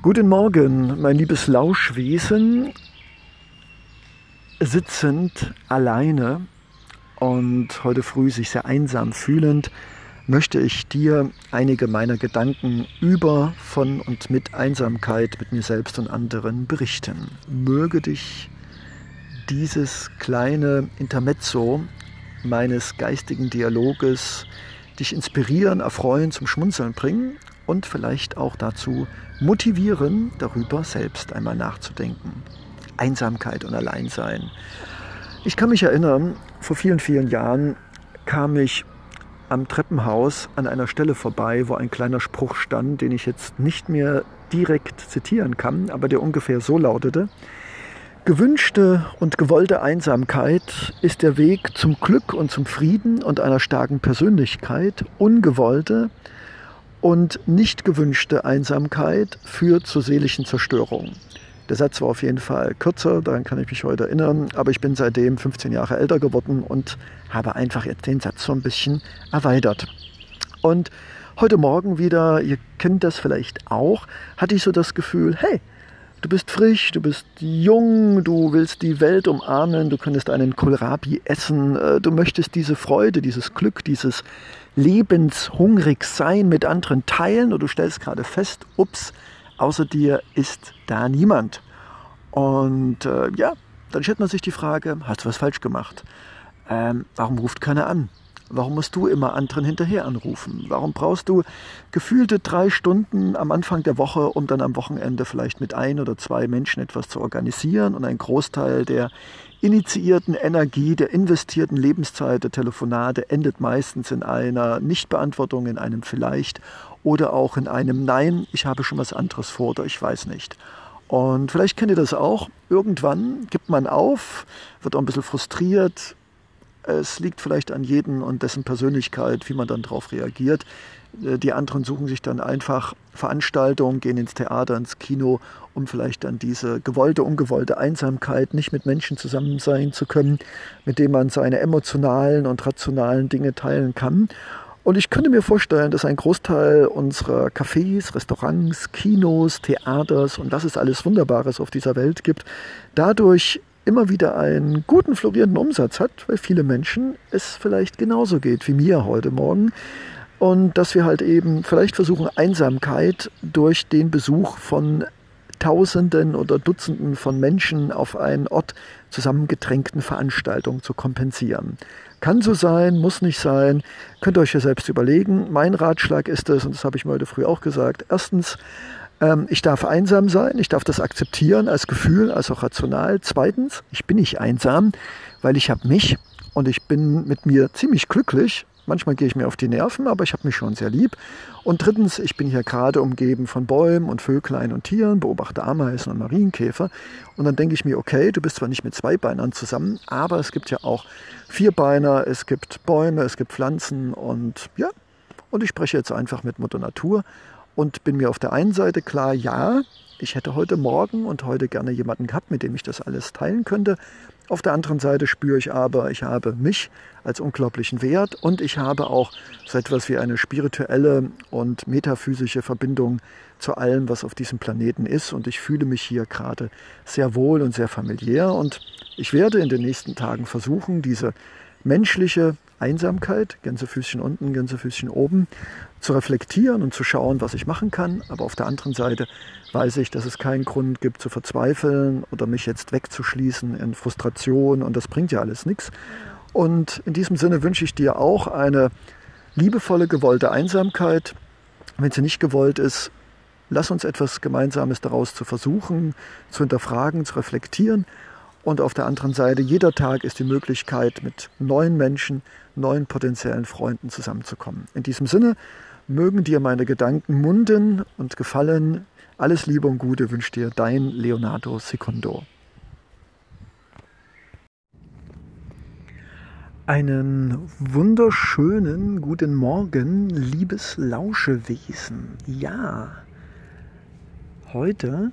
Guten Morgen, mein liebes Lauschwesen, sitzend alleine und heute früh sich sehr einsam fühlend, möchte ich dir einige meiner Gedanken über, von und mit Einsamkeit mit mir selbst und anderen berichten. Möge dich dieses kleine Intermezzo meines geistigen Dialoges dich inspirieren, erfreuen, zum Schmunzeln bringen und vielleicht auch dazu motivieren, darüber selbst einmal nachzudenken. Einsamkeit und Alleinsein. Ich kann mich erinnern, vor vielen, vielen Jahren kam ich am Treppenhaus an einer Stelle vorbei, wo ein kleiner Spruch stand, den ich jetzt nicht mehr direkt zitieren kann, aber der ungefähr so lautete, Gewünschte und gewollte Einsamkeit ist der Weg zum Glück und zum Frieden und einer starken Persönlichkeit. Ungewollte und nicht gewünschte Einsamkeit führt zur seelischen Zerstörung. Der Satz war auf jeden Fall kürzer, daran kann ich mich heute erinnern, aber ich bin seitdem 15 Jahre älter geworden und habe einfach jetzt den Satz so ein bisschen erweitert. Und heute Morgen wieder, ihr kennt das vielleicht auch, hatte ich so das Gefühl, hey, Du bist frisch, du bist jung, du willst die Welt umarmen, du könntest einen Kohlrabi essen, äh, du möchtest diese Freude, dieses Glück, dieses lebenshungrig sein mit anderen teilen und du stellst gerade fest, ups, außer dir ist da niemand. Und äh, ja, dann stellt man sich die Frage, hast du was falsch gemacht? Ähm, warum ruft keiner an? Warum musst du immer anderen hinterher anrufen? Warum brauchst du gefühlte drei Stunden am Anfang der Woche, um dann am Wochenende vielleicht mit ein oder zwei Menschen etwas zu organisieren und ein Großteil der initiierten Energie, der investierten Lebenszeit der Telefonate endet meistens in einer Nichtbeantwortung, in einem vielleicht oder auch in einem Nein, ich habe schon was anderes vor oder ich weiß nicht. Und vielleicht kennt ihr das auch. Irgendwann gibt man auf, wird auch ein bisschen frustriert, es liegt vielleicht an jedem und dessen Persönlichkeit, wie man dann darauf reagiert. Äh, die anderen suchen sich dann einfach Veranstaltungen, gehen ins Theater, ins Kino, um vielleicht dann diese gewollte, ungewollte Einsamkeit, nicht mit Menschen zusammen sein zu können, mit denen man seine emotionalen und rationalen Dinge teilen kann. Und ich könnte mir vorstellen, dass ein Großteil unserer Cafés, Restaurants, Kinos, Theaters und was es alles Wunderbares auf dieser Welt gibt, dadurch immer wieder einen guten florierenden Umsatz hat, weil viele Menschen es vielleicht genauso geht wie mir heute Morgen. Und dass wir halt eben vielleicht versuchen, Einsamkeit durch den Besuch von Tausenden oder Dutzenden von Menschen auf einen Ort zusammengedrängten Veranstaltungen zu kompensieren. Kann so sein, muss nicht sein, könnt ihr euch ja selbst überlegen. Mein Ratschlag ist es, und das habe ich mir heute früh auch gesagt, erstens, ähm, ich darf einsam sein, ich darf das akzeptieren als Gefühl, als auch rational. Zweitens, ich bin nicht einsam, weil ich habe mich und ich bin mit mir ziemlich glücklich. Manchmal gehe ich mir auf die Nerven, aber ich habe mich schon sehr lieb. Und drittens, ich bin hier gerade umgeben von Bäumen und Vöglein und Tieren, beobachte Ameisen und Marienkäfer. Und dann denke ich mir, okay, du bist zwar nicht mit zwei Beinern zusammen, aber es gibt ja auch Vierbeiner, es gibt Bäume, es gibt Pflanzen und ja. Und ich spreche jetzt einfach mit Mutter Natur und bin mir auf der einen Seite klar, ja, ich hätte heute Morgen und heute gerne jemanden gehabt, mit dem ich das alles teilen könnte. Auf der anderen Seite spüre ich aber, ich habe mich als unglaublichen Wert und ich habe auch so etwas wie eine spirituelle und metaphysische Verbindung zu allem, was auf diesem Planeten ist. Und ich fühle mich hier gerade sehr wohl und sehr familiär. Und ich werde in den nächsten Tagen versuchen, diese menschliche Einsamkeit, Gänsefüßchen unten, Gänsefüßchen oben, zu reflektieren und zu schauen, was ich machen kann. Aber auf der anderen Seite weiß ich, dass es keinen Grund gibt zu verzweifeln oder mich jetzt wegzuschließen in Frustration und das bringt ja alles nichts. Und in diesem Sinne wünsche ich dir auch eine liebevolle, gewollte Einsamkeit. Wenn sie nicht gewollt ist, lass uns etwas Gemeinsames daraus zu versuchen, zu hinterfragen, zu reflektieren und auf der anderen Seite, jeder Tag ist die Möglichkeit, mit neuen Menschen, neuen potenziellen Freunden zusammenzukommen. In diesem Sinne, mögen dir meine Gedanken munden und gefallen. Alles Liebe und Gute wünscht dir dein Leonardo Secundo. Einen wunderschönen guten Morgen, liebes Lauschewesen. Ja, heute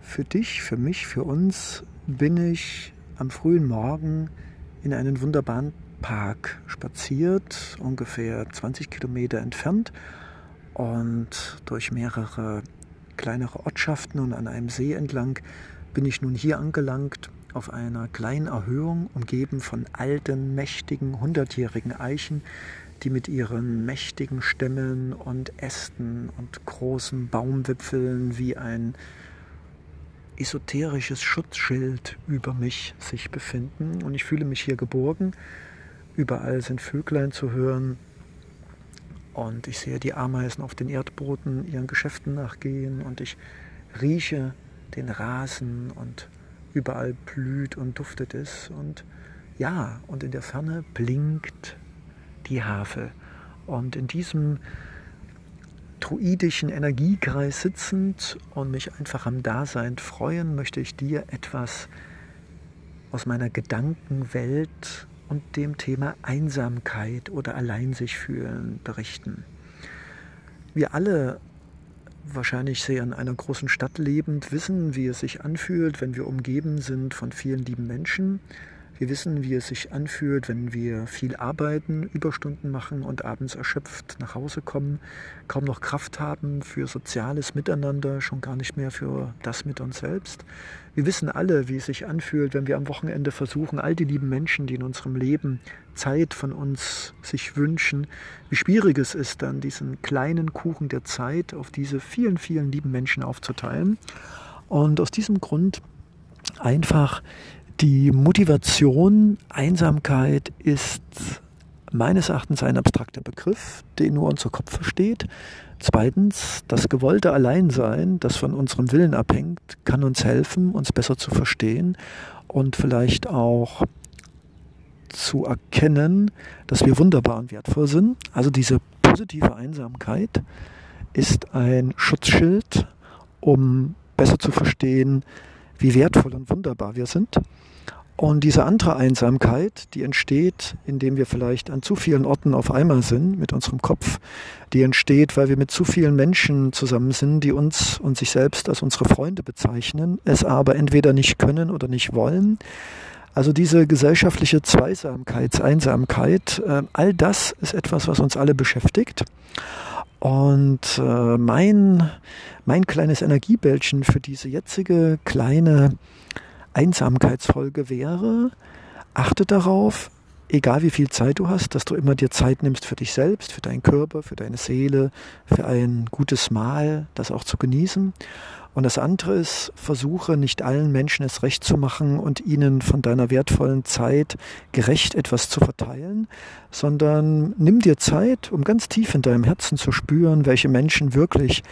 für dich, für mich, für uns bin ich am frühen Morgen in einen wunderbaren Park spaziert, ungefähr 20 Kilometer entfernt und durch mehrere kleinere Ortschaften und an einem See entlang bin ich nun hier angelangt, auf einer kleinen Erhöhung, umgeben von alten, mächtigen, hundertjährigen Eichen, die mit ihren mächtigen Stämmen und Ästen und großen Baumwipfeln wie ein esoterisches Schutzschild über mich sich befinden. Und ich fühle mich hier geborgen. Überall sind Vöglein zu hören. Und ich sehe die Ameisen auf den Erdboden ihren Geschäften nachgehen. Und ich rieche den Rasen und überall blüht und duftet es. Und ja, und in der Ferne blinkt die Havel. Und in diesem druidischen Energiekreis sitzend und mich einfach am Dasein freuen, möchte ich dir etwas aus meiner Gedankenwelt und dem Thema Einsamkeit oder allein sich fühlen berichten. Wir alle wahrscheinlich sehr in einer großen Stadt lebend wissen, wie es sich anfühlt, wenn wir umgeben sind von vielen lieben Menschen wir wissen, wie es sich anfühlt, wenn wir viel arbeiten, Überstunden machen und abends erschöpft nach Hause kommen, kaum noch Kraft haben für soziales Miteinander, schon gar nicht mehr für das mit uns selbst. Wir wissen alle, wie es sich anfühlt, wenn wir am Wochenende versuchen, all die lieben Menschen, die in unserem Leben Zeit von uns sich wünschen, wie schwierig es ist, dann diesen kleinen Kuchen der Zeit auf diese vielen, vielen lieben Menschen aufzuteilen. Und aus diesem Grund einfach die Motivation, Einsamkeit ist meines Erachtens ein abstrakter Begriff, den nur unser Kopf versteht. Zweitens, das gewollte Alleinsein, das von unserem Willen abhängt, kann uns helfen, uns besser zu verstehen und vielleicht auch zu erkennen, dass wir wunderbar und wertvoll sind. Also diese positive Einsamkeit ist ein Schutzschild, um besser zu verstehen, wie wertvoll und wunderbar wir sind. Und diese andere Einsamkeit, die entsteht, indem wir vielleicht an zu vielen Orten auf einmal sind mit unserem Kopf, die entsteht, weil wir mit zu vielen Menschen zusammen sind, die uns und sich selbst als unsere Freunde bezeichnen, es aber entweder nicht können oder nicht wollen. Also diese gesellschaftliche Zweisamkeit, Einsamkeit, äh, all das ist etwas, was uns alle beschäftigt. Und äh, mein, mein kleines Energiebällchen für diese jetzige kleine Einsamkeitsfolge wäre, achte darauf, egal wie viel Zeit du hast, dass du immer dir Zeit nimmst für dich selbst, für deinen Körper, für deine Seele, für ein gutes Mahl, das auch zu genießen. Und das andere ist, versuche nicht allen Menschen es recht zu machen und ihnen von deiner wertvollen Zeit gerecht etwas zu verteilen, sondern nimm dir Zeit, um ganz tief in deinem Herzen zu spüren, welche Menschen wirklich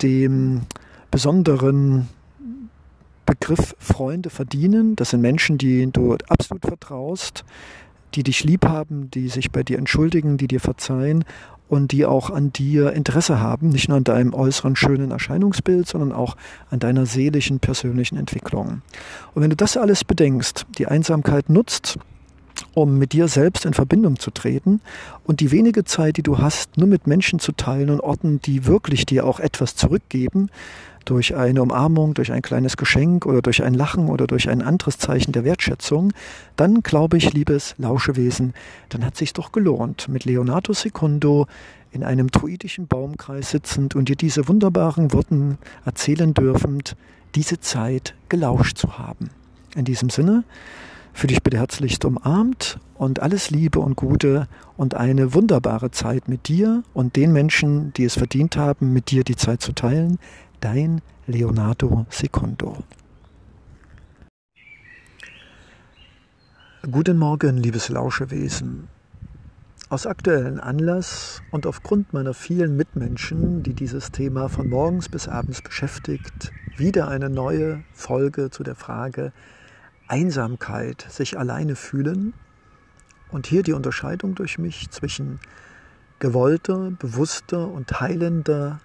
dem besonderen Begriff Freunde verdienen. Das sind Menschen, die du absolut vertraust, die dich lieb haben, die sich bei dir entschuldigen, die dir verzeihen und die auch an dir Interesse haben, nicht nur an deinem äußeren schönen Erscheinungsbild, sondern auch an deiner seelischen, persönlichen Entwicklung. Und wenn du das alles bedenkst, die Einsamkeit nutzt, um mit dir selbst in Verbindung zu treten und die wenige Zeit, die du hast, nur mit Menschen zu teilen und Orten, die wirklich dir auch etwas zurückgeben, durch eine Umarmung, durch ein kleines Geschenk oder durch ein Lachen oder durch ein anderes Zeichen der Wertschätzung, dann glaube ich, liebes Lauschewesen, dann hat sich's doch gelohnt, mit Leonardo Secundo in einem druidischen Baumkreis sitzend und dir diese wunderbaren Worten erzählen dürfend, diese Zeit gelauscht zu haben. In diesem Sinne, für dich bitte herzlichst umarmt und alles Liebe und Gute und eine wunderbare Zeit mit dir und den Menschen, die es verdient haben, mit dir die Zeit zu teilen dein Leonardo Secondo. Guten Morgen, liebes Lauschewesen. Aus aktuellem Anlass und aufgrund meiner vielen Mitmenschen, die dieses Thema von morgens bis abends beschäftigt, wieder eine neue Folge zu der Frage Einsamkeit, sich alleine fühlen und hier die Unterscheidung durch mich zwischen gewollter, bewusster und heilender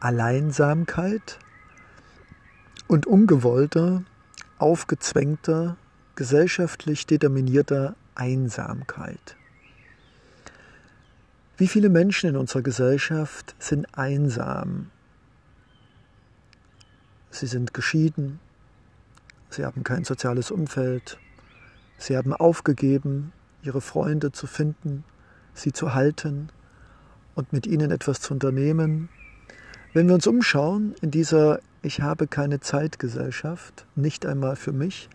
Alleinsamkeit und ungewollter, aufgezwängter, gesellschaftlich determinierter Einsamkeit. Wie viele Menschen in unserer Gesellschaft sind einsam? Sie sind geschieden, sie haben kein soziales Umfeld, sie haben aufgegeben, ihre Freunde zu finden, sie zu halten und mit ihnen etwas zu unternehmen, Wenn wir uns umschauen in dieser Ich habe keine Zeit Gesellschaft, nicht einmal für mich,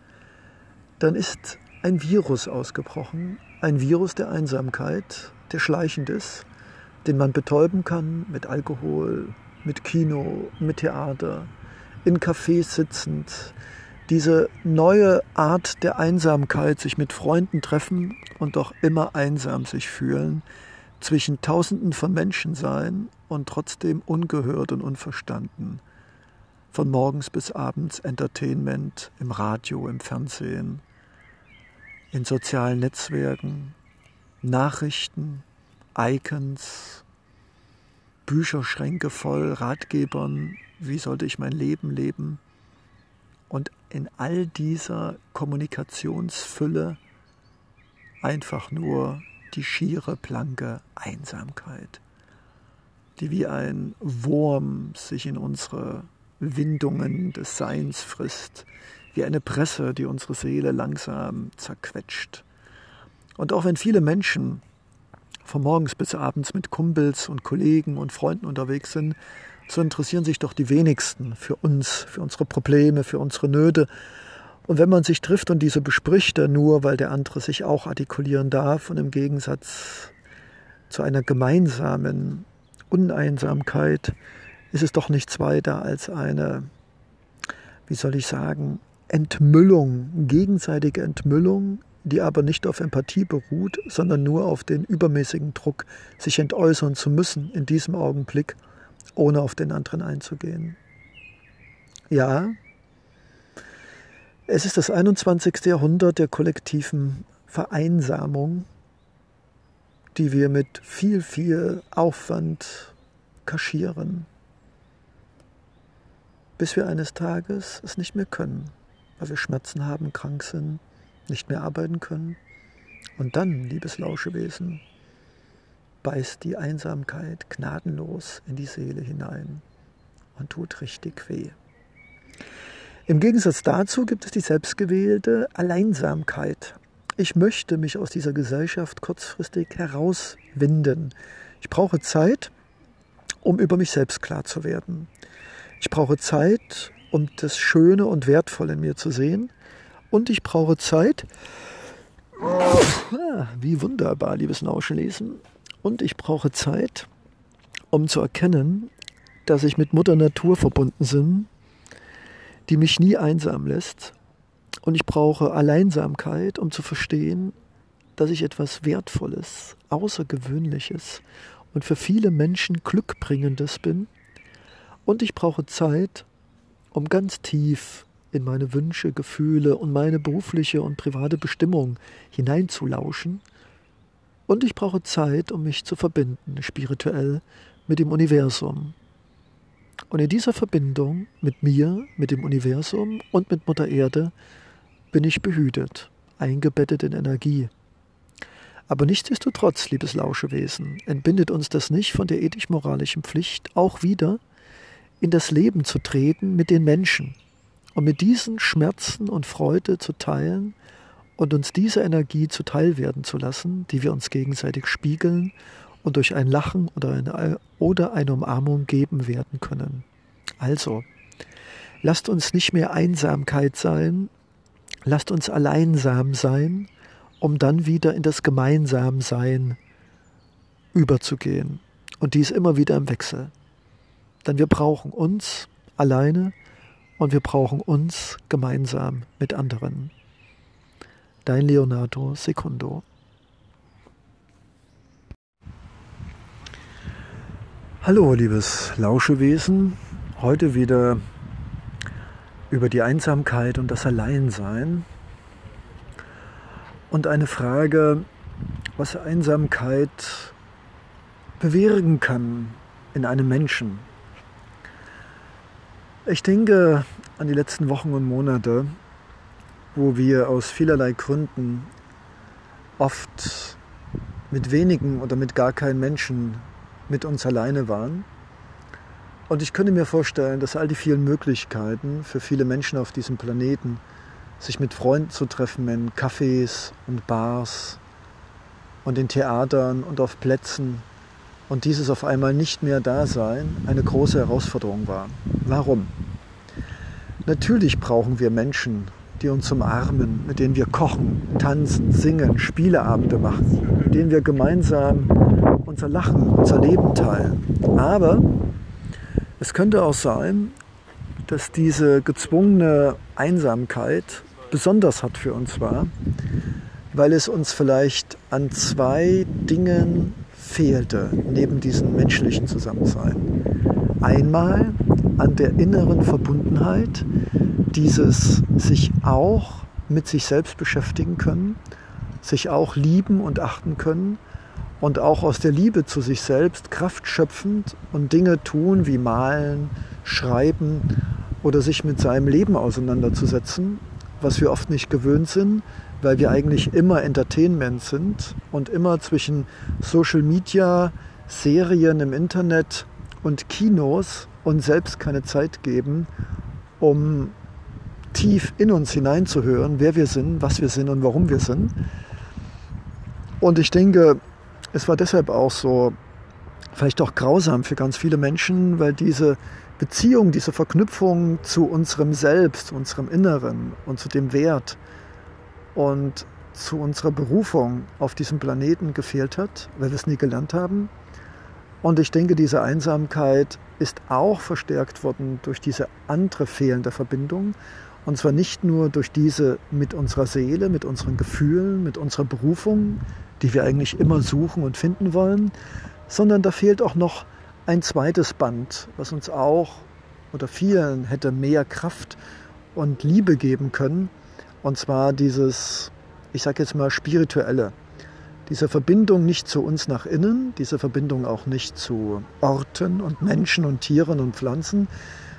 dann ist ein Virus ausgebrochen, ein Virus der Einsamkeit, der schleichend ist, den man betäuben kann mit Alkohol, mit Kino, mit Theater, in Cafés sitzend. Diese neue Art der Einsamkeit, sich mit Freunden treffen und doch immer einsam sich fühlen, zwischen Tausenden von Menschen sein und trotzdem ungehört und unverstanden. Von morgens bis abends Entertainment im Radio, im Fernsehen, in sozialen Netzwerken, Nachrichten, Icons, Bücherschränke voll Ratgebern, wie sollte ich mein Leben leben. Und in all dieser Kommunikationsfülle einfach nur die schiere, blanke Einsamkeit, die wie ein Wurm sich in unsere Windungen des Seins frisst, wie eine Presse, die unsere Seele langsam zerquetscht. Und auch wenn viele Menschen von morgens bis abends mit Kumpels und Kollegen und Freunden unterwegs sind, so interessieren sich doch die wenigsten für uns, für unsere Probleme, für unsere Nöte. Und wenn man sich trifft und diese bespricht, dann nur, weil der andere sich auch artikulieren darf und im Gegensatz zu einer gemeinsamen Uneinsamkeit ist es doch nichts weiter als eine, wie soll ich sagen, Entmüllung, gegenseitige Entmüllung die aber nicht auf Empathie beruht, sondern nur auf den übermäßigen Druck, sich entäußern zu müssen in diesem Augenblick, ohne auf den anderen einzugehen. Ja, es ist das 21. Jahrhundert der kollektiven Vereinsamung, die wir mit viel, viel Aufwand kaschieren, bis wir eines Tages es nicht mehr können, weil wir Schmerzen haben, krank sind, nicht mehr arbeiten können. Und dann, liebes Lauschewesen, beißt die Einsamkeit gnadenlos in die Seele hinein und tut richtig weh. Im Gegensatz dazu gibt es die selbstgewählte Alleinsamkeit. Ich möchte mich aus dieser Gesellschaft kurzfristig herauswinden. Ich brauche Zeit, um über mich selbst klar zu werden. Ich brauche Zeit, um das Schöne und Wertvolle in mir zu sehen und ich brauche Zeit. Ah, wie wunderbar, liebes Lauschenlesen. Und ich brauche Zeit, um zu erkennen, dass ich mit Mutter Natur verbunden bin, die mich nie einsam lässt. Und ich brauche Alleinsamkeit, um zu verstehen, dass ich etwas Wertvolles, Außergewöhnliches und für viele Menschen Glückbringendes bin. Und ich brauche Zeit, um ganz tief in meine Wünsche, Gefühle und meine berufliche und private Bestimmung hineinzulauschen. Und ich brauche Zeit, um mich zu verbinden, spirituell, mit dem Universum. Und in dieser Verbindung mit mir, mit dem Universum und mit Mutter Erde bin ich behütet, eingebettet in Energie. Aber nichtsdestotrotz, liebes Lauschewesen, entbindet uns das nicht von der ethisch-moralischen Pflicht, auch wieder in das Leben zu treten mit den Menschen, und mit diesen Schmerzen und Freude zu teilen und uns diese Energie zuteil werden zu lassen, die wir uns gegenseitig spiegeln und durch ein Lachen oder eine, oder eine Umarmung geben werden können. Also, lasst uns nicht mehr Einsamkeit sein, lasst uns alleinsam sein, um dann wieder in das Gemeinsamsein überzugehen. Und dies immer wieder im Wechsel. Denn wir brauchen uns alleine und wir brauchen uns gemeinsam mit anderen. Dein Leonardo Secundo. Hallo, liebes Lauschewesen. Heute wieder über die Einsamkeit und das Alleinsein. Und eine Frage, was Einsamkeit bewirken kann in einem Menschen. Ich denke an die letzten Wochen und Monate, wo wir aus vielerlei Gründen oft mit wenigen oder mit gar keinen Menschen mit uns alleine waren. Und ich könnte mir vorstellen, dass all die vielen Möglichkeiten für viele Menschen auf diesem Planeten, sich mit Freunden zu treffen in Cafés und Bars und in Theatern und auf Plätzen und dieses auf einmal nicht mehr da sein eine große Herausforderung war. Warum? Natürlich brauchen wir Menschen, die uns umarmen, mit denen wir kochen, tanzen, singen, Spieleabende machen, mit denen wir gemeinsam unser Lachen, unser Leben teilen. Aber es könnte auch sein, dass diese gezwungene Einsamkeit besonders hart für uns war, weil es uns vielleicht an zwei Dingen fehlte, neben diesem menschlichen Zusammensein. Einmal an der inneren Verbundenheit, dieses sich auch mit sich selbst beschäftigen können, sich auch lieben und achten können und auch aus der Liebe zu sich selbst Kraft schöpfend und Dinge tun wie malen, schreiben oder sich mit seinem Leben auseinanderzusetzen, was wir oft nicht gewöhnt sind, weil wir eigentlich immer Entertainment sind und immer zwischen Social Media, Serien im Internet und Kinos uns selbst keine Zeit geben, um tief in uns hineinzuhören, wer wir sind, was wir sind und warum wir sind. Und ich denke, es war deshalb auch so, vielleicht auch grausam für ganz viele Menschen, weil diese Beziehung, diese Verknüpfung zu unserem Selbst, unserem Inneren und zu dem Wert und zu unserer Berufung auf diesem Planeten gefehlt hat, weil wir es nie gelernt haben. Und ich denke, diese Einsamkeit ist auch verstärkt worden durch diese andere fehlende Verbindung. Und zwar nicht nur durch diese mit unserer Seele, mit unseren Gefühlen, mit unserer Berufung, die wir eigentlich immer suchen und finden wollen, sondern da fehlt auch noch ein zweites Band, was uns auch oder vielen hätte mehr Kraft und Liebe geben können. Und zwar dieses, ich sage jetzt mal, spirituelle. Diese Verbindung nicht zu uns nach innen, diese Verbindung auch nicht zu Orten und Menschen und Tieren und Pflanzen,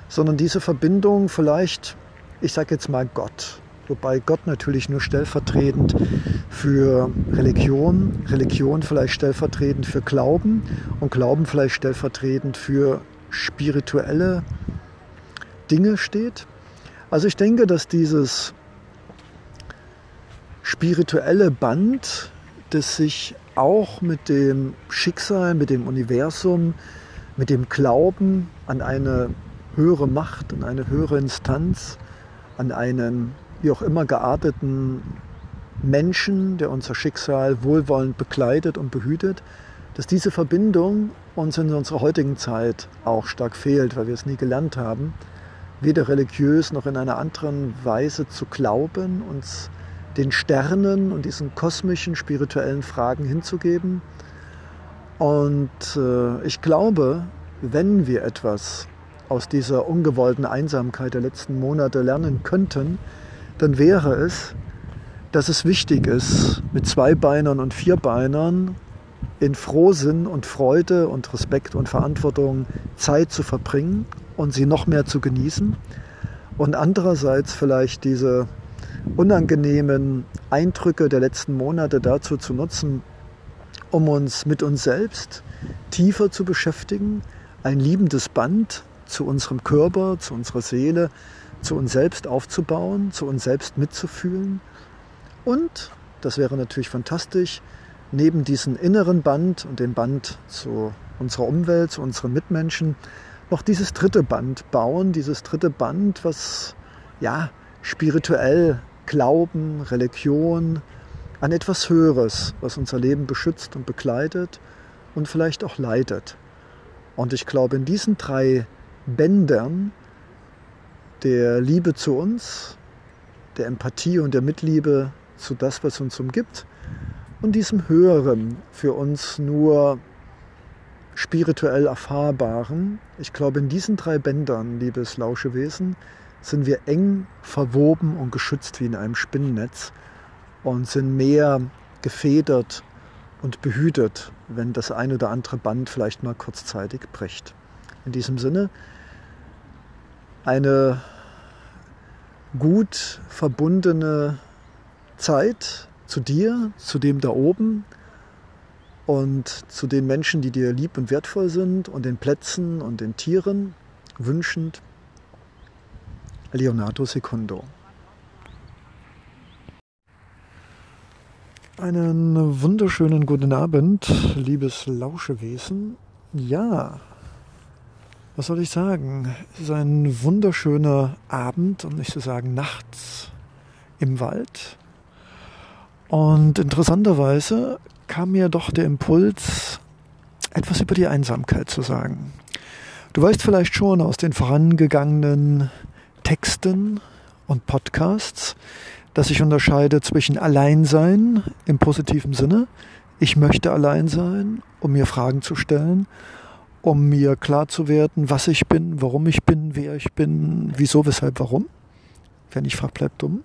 sondern diese Verbindung vielleicht, ich sage jetzt mal Gott. Wobei Gott natürlich nur stellvertretend für Religion, Religion vielleicht stellvertretend für Glauben und Glauben vielleicht stellvertretend für spirituelle Dinge steht. Also ich denke, dass dieses spirituelle Band das sich auch mit dem Schicksal, mit dem Universum, mit dem Glauben an eine höhere Macht, an eine höhere Instanz, an einen wie auch immer gearteten Menschen, der unser Schicksal wohlwollend begleitet und behütet, dass diese Verbindung uns in unserer heutigen Zeit auch stark fehlt, weil wir es nie gelernt haben, weder religiös noch in einer anderen Weise zu glauben, uns den Sternen und diesen kosmischen, spirituellen Fragen hinzugeben. Und äh, ich glaube, wenn wir etwas aus dieser ungewollten Einsamkeit der letzten Monate lernen könnten, dann wäre es, dass es wichtig ist, mit Zweibeinern und Vierbeinern in Frohsinn und Freude und Respekt und Verantwortung Zeit zu verbringen und sie noch mehr zu genießen. Und andererseits vielleicht diese unangenehmen Eindrücke der letzten Monate dazu zu nutzen, um uns mit uns selbst tiefer zu beschäftigen, ein liebendes Band zu unserem Körper, zu unserer Seele, zu uns selbst aufzubauen, zu uns selbst mitzufühlen und, das wäre natürlich fantastisch, neben diesem inneren Band und dem Band zu unserer Umwelt, zu unseren Mitmenschen, noch dieses dritte Band bauen, dieses dritte Band, was ja spirituell Glauben, Religion, an etwas Höheres, was unser Leben beschützt und begleitet und vielleicht auch leitet. Und ich glaube, in diesen drei Bändern der Liebe zu uns, der Empathie und der Mitliebe zu das, was uns umgibt, und diesem Höheren, für uns nur spirituell Erfahrbaren, ich glaube, in diesen drei Bändern, liebes Lauschewesen, sind wir eng verwoben und geschützt wie in einem Spinnennetz und sind mehr gefedert und behütet, wenn das ein oder andere Band vielleicht mal kurzzeitig bricht. In diesem Sinne eine gut verbundene Zeit zu dir, zu dem da oben und zu den Menschen, die dir lieb und wertvoll sind und den Plätzen und den Tieren wünschend Leonardo Secondo. Einen wunderschönen guten Abend, liebes Lauschewesen. Ja, was soll ich sagen? Es ist ein wunderschöner Abend, um nicht zu sagen nachts im Wald. Und interessanterweise kam mir doch der Impuls, etwas über die Einsamkeit zu sagen. Du weißt vielleicht schon aus den vorangegangenen Texten und Podcasts, dass ich unterscheide zwischen Alleinsein im positiven Sinne. Ich möchte allein sein, um mir Fragen zu stellen, um mir klar zu werden, was ich bin, warum ich bin, wer ich bin, wieso, weshalb, warum. Wer nicht fragt, bleibt dumm.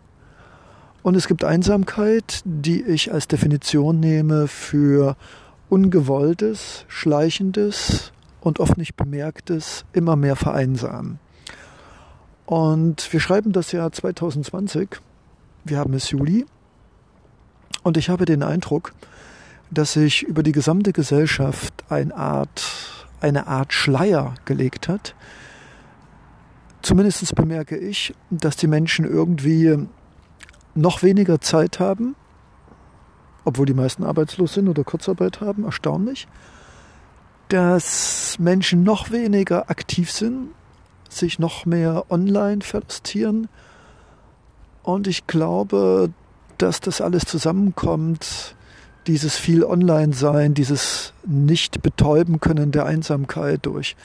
Und es gibt Einsamkeit, die ich als Definition nehme für ungewolltes, schleichendes und oft nicht bemerktes, immer mehr vereinsamen. Und wir schreiben das Jahr 2020 wir haben es Juli und ich habe den Eindruck, dass sich über die gesamte Gesellschaft eine Art, eine Art Schleier gelegt hat. Zumindest bemerke ich, dass die Menschen irgendwie noch weniger Zeit haben, obwohl die meisten arbeitslos sind oder Kurzarbeit haben, erstaunlich, dass Menschen noch weniger aktiv sind, sich noch mehr online verlustieren und ich glaube, dass das alles zusammenkommt, dieses viel Online-Sein, dieses nicht betäuben können der Einsamkeit durch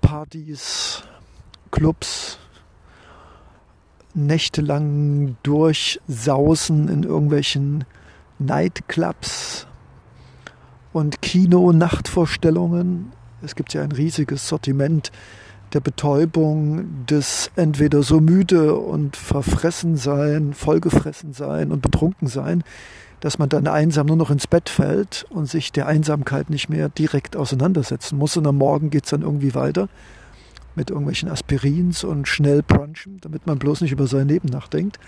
Partys, Clubs, nächtelang durchsausen in irgendwelchen Nightclubs und Kino-Nachtvorstellungen. Es gibt ja ein riesiges Sortiment der Betäubung, des entweder so müde und verfressen sein, vollgefressen sein und betrunken sein, dass man dann einsam nur noch ins Bett fällt und sich der Einsamkeit nicht mehr direkt auseinandersetzen muss. Und am Morgen geht es dann irgendwie weiter mit irgendwelchen Aspirins und schnell brunchen, damit man bloß nicht über sein Leben nachdenkt.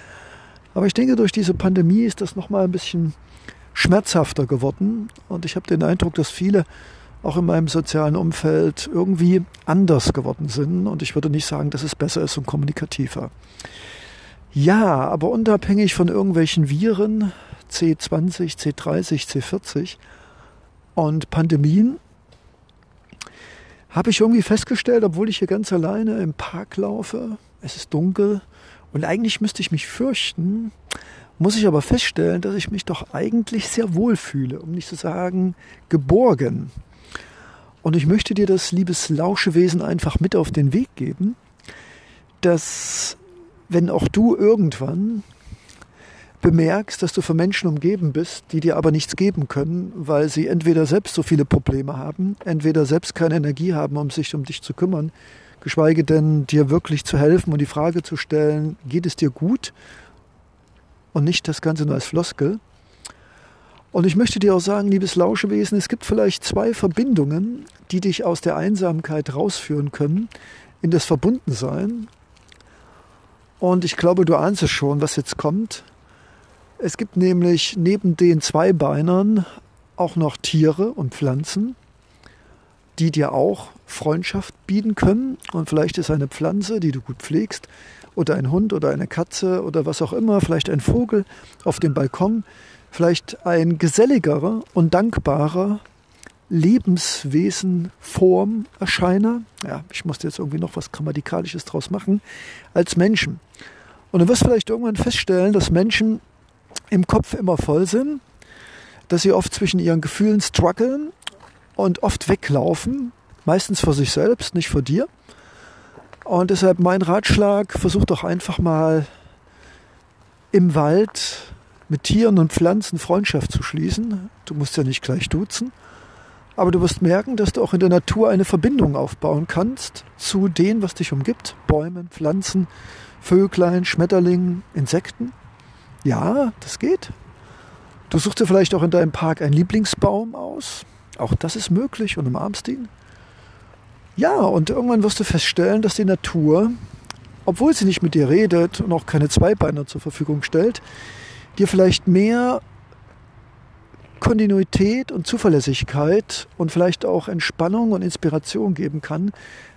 Aber ich denke, durch diese Pandemie ist das nochmal ein bisschen schmerzhafter geworden. Und ich habe den Eindruck, dass viele auch in meinem sozialen Umfeld irgendwie anders geworden sind. Und ich würde nicht sagen, dass es besser ist und kommunikativer. Ja, aber unabhängig von irgendwelchen Viren, C20, C30, C40 und Pandemien, habe ich irgendwie festgestellt, obwohl ich hier ganz alleine im Park laufe, es ist dunkel und eigentlich müsste ich mich fürchten, muss ich aber feststellen, dass ich mich doch eigentlich sehr wohl fühle, um nicht zu sagen geborgen. Und ich möchte dir das, liebes Lauschewesen, einfach mit auf den Weg geben, dass wenn auch du irgendwann bemerkst, dass du von Menschen umgeben bist, die dir aber nichts geben können, weil sie entweder selbst so viele Probleme haben, entweder selbst keine Energie haben, um sich um dich zu kümmern, geschweige denn dir wirklich zu helfen und die Frage zu stellen, geht es dir gut? Und nicht das Ganze nur als Floskel, und ich möchte dir auch sagen, liebes Lauschewesen, es gibt vielleicht zwei Verbindungen, die dich aus der Einsamkeit rausführen können in das Verbundensein. Und ich glaube, du ahnst es schon, was jetzt kommt. Es gibt nämlich neben den Zweibeinern auch noch Tiere und Pflanzen, die dir auch Freundschaft bieten können. Und vielleicht ist eine Pflanze, die du gut pflegst, oder ein Hund oder eine Katze oder was auch immer, vielleicht ein Vogel auf dem Balkon, vielleicht ein geselligerer und dankbarer Lebenswesen, Form, Erscheiner, ja, ich musste jetzt irgendwie noch was Grammatikalisches draus machen, als Menschen. Und du wirst vielleicht irgendwann feststellen, dass Menschen im Kopf immer voll sind, dass sie oft zwischen ihren Gefühlen strugglen und oft weglaufen, meistens vor sich selbst, nicht vor dir. Und deshalb mein Ratschlag, versuch doch einfach mal im Wald mit Tieren und Pflanzen Freundschaft zu schließen. Du musst ja nicht gleich duzen, aber du wirst merken, dass du auch in der Natur eine Verbindung aufbauen kannst zu dem, was dich umgibt. Bäumen, Pflanzen, Vöglein, Schmetterlingen, Insekten. Ja, das geht. Du suchst dir vielleicht auch in deinem Park einen Lieblingsbaum aus. Auch das ist möglich und umarmst ihn. Ja, und irgendwann wirst du feststellen, dass die Natur, obwohl sie nicht mit dir redet und auch keine Zweibeiner zur Verfügung stellt, dir vielleicht mehr Kontinuität und Zuverlässigkeit und vielleicht auch Entspannung und Inspiration geben kann,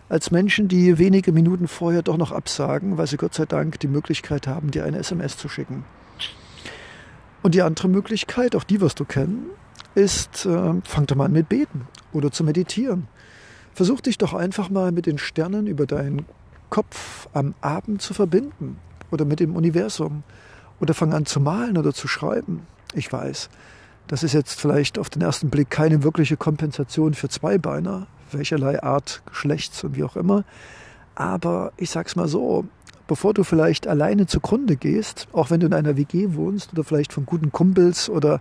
als Menschen, die wenige Minuten vorher doch noch absagen, weil sie Gott sei Dank die Möglichkeit haben, dir eine SMS zu schicken. Und die andere Möglichkeit, auch die wirst du kennen, ist, äh, fang doch mal an mit Beten oder zu meditieren. Versuch dich doch einfach mal mit den Sternen über deinen Kopf am Abend zu verbinden oder mit dem Universum oder fang an zu malen oder zu schreiben. Ich weiß, das ist jetzt vielleicht auf den ersten Blick keine wirkliche Kompensation für Zweibeiner, welcherlei Art, Geschlechts und wie auch immer. Aber ich sag's mal so, bevor du vielleicht alleine zugrunde gehst, auch wenn du in einer WG wohnst oder vielleicht von guten Kumpels oder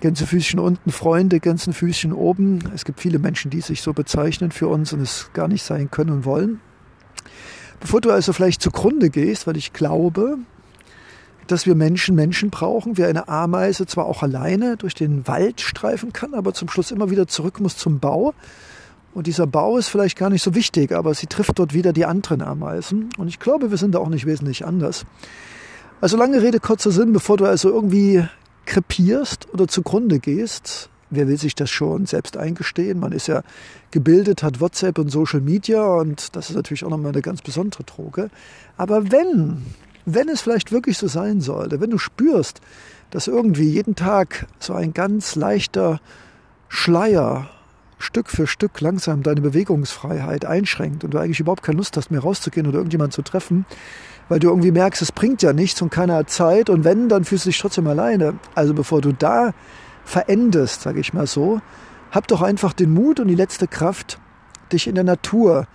Gänsefüßchen unten Freunde, Gänsefüßchen oben. Es gibt viele Menschen, die sich so bezeichnen für uns und es gar nicht sein können und wollen. Bevor du also vielleicht zugrunde gehst, weil ich glaube, dass wir Menschen Menschen brauchen, wie eine Ameise zwar auch alleine durch den Wald streifen kann, aber zum Schluss immer wieder zurück muss zum Bau. Und dieser Bau ist vielleicht gar nicht so wichtig, aber sie trifft dort wieder die anderen Ameisen. Und ich glaube, wir sind da auch nicht wesentlich anders. Also lange Rede, kurzer Sinn, bevor du also irgendwie krepierst oder zugrunde gehst, wer will sich das schon selbst eingestehen? Man ist ja gebildet, hat WhatsApp und Social Media und das ist natürlich auch nochmal eine ganz besondere Droge. Aber wenn, wenn es vielleicht wirklich so sein sollte, wenn du spürst, dass irgendwie jeden Tag so ein ganz leichter Schleier Stück für Stück langsam deine Bewegungsfreiheit einschränkt und du eigentlich überhaupt keine Lust hast mehr rauszugehen oder irgendjemanden zu treffen, weil du irgendwie merkst, es bringt ja nichts und keiner hat Zeit und wenn, dann fühlst du dich trotzdem alleine. Also bevor du da verendest, sage ich mal so, hab doch einfach den Mut und die letzte Kraft, dich in der Natur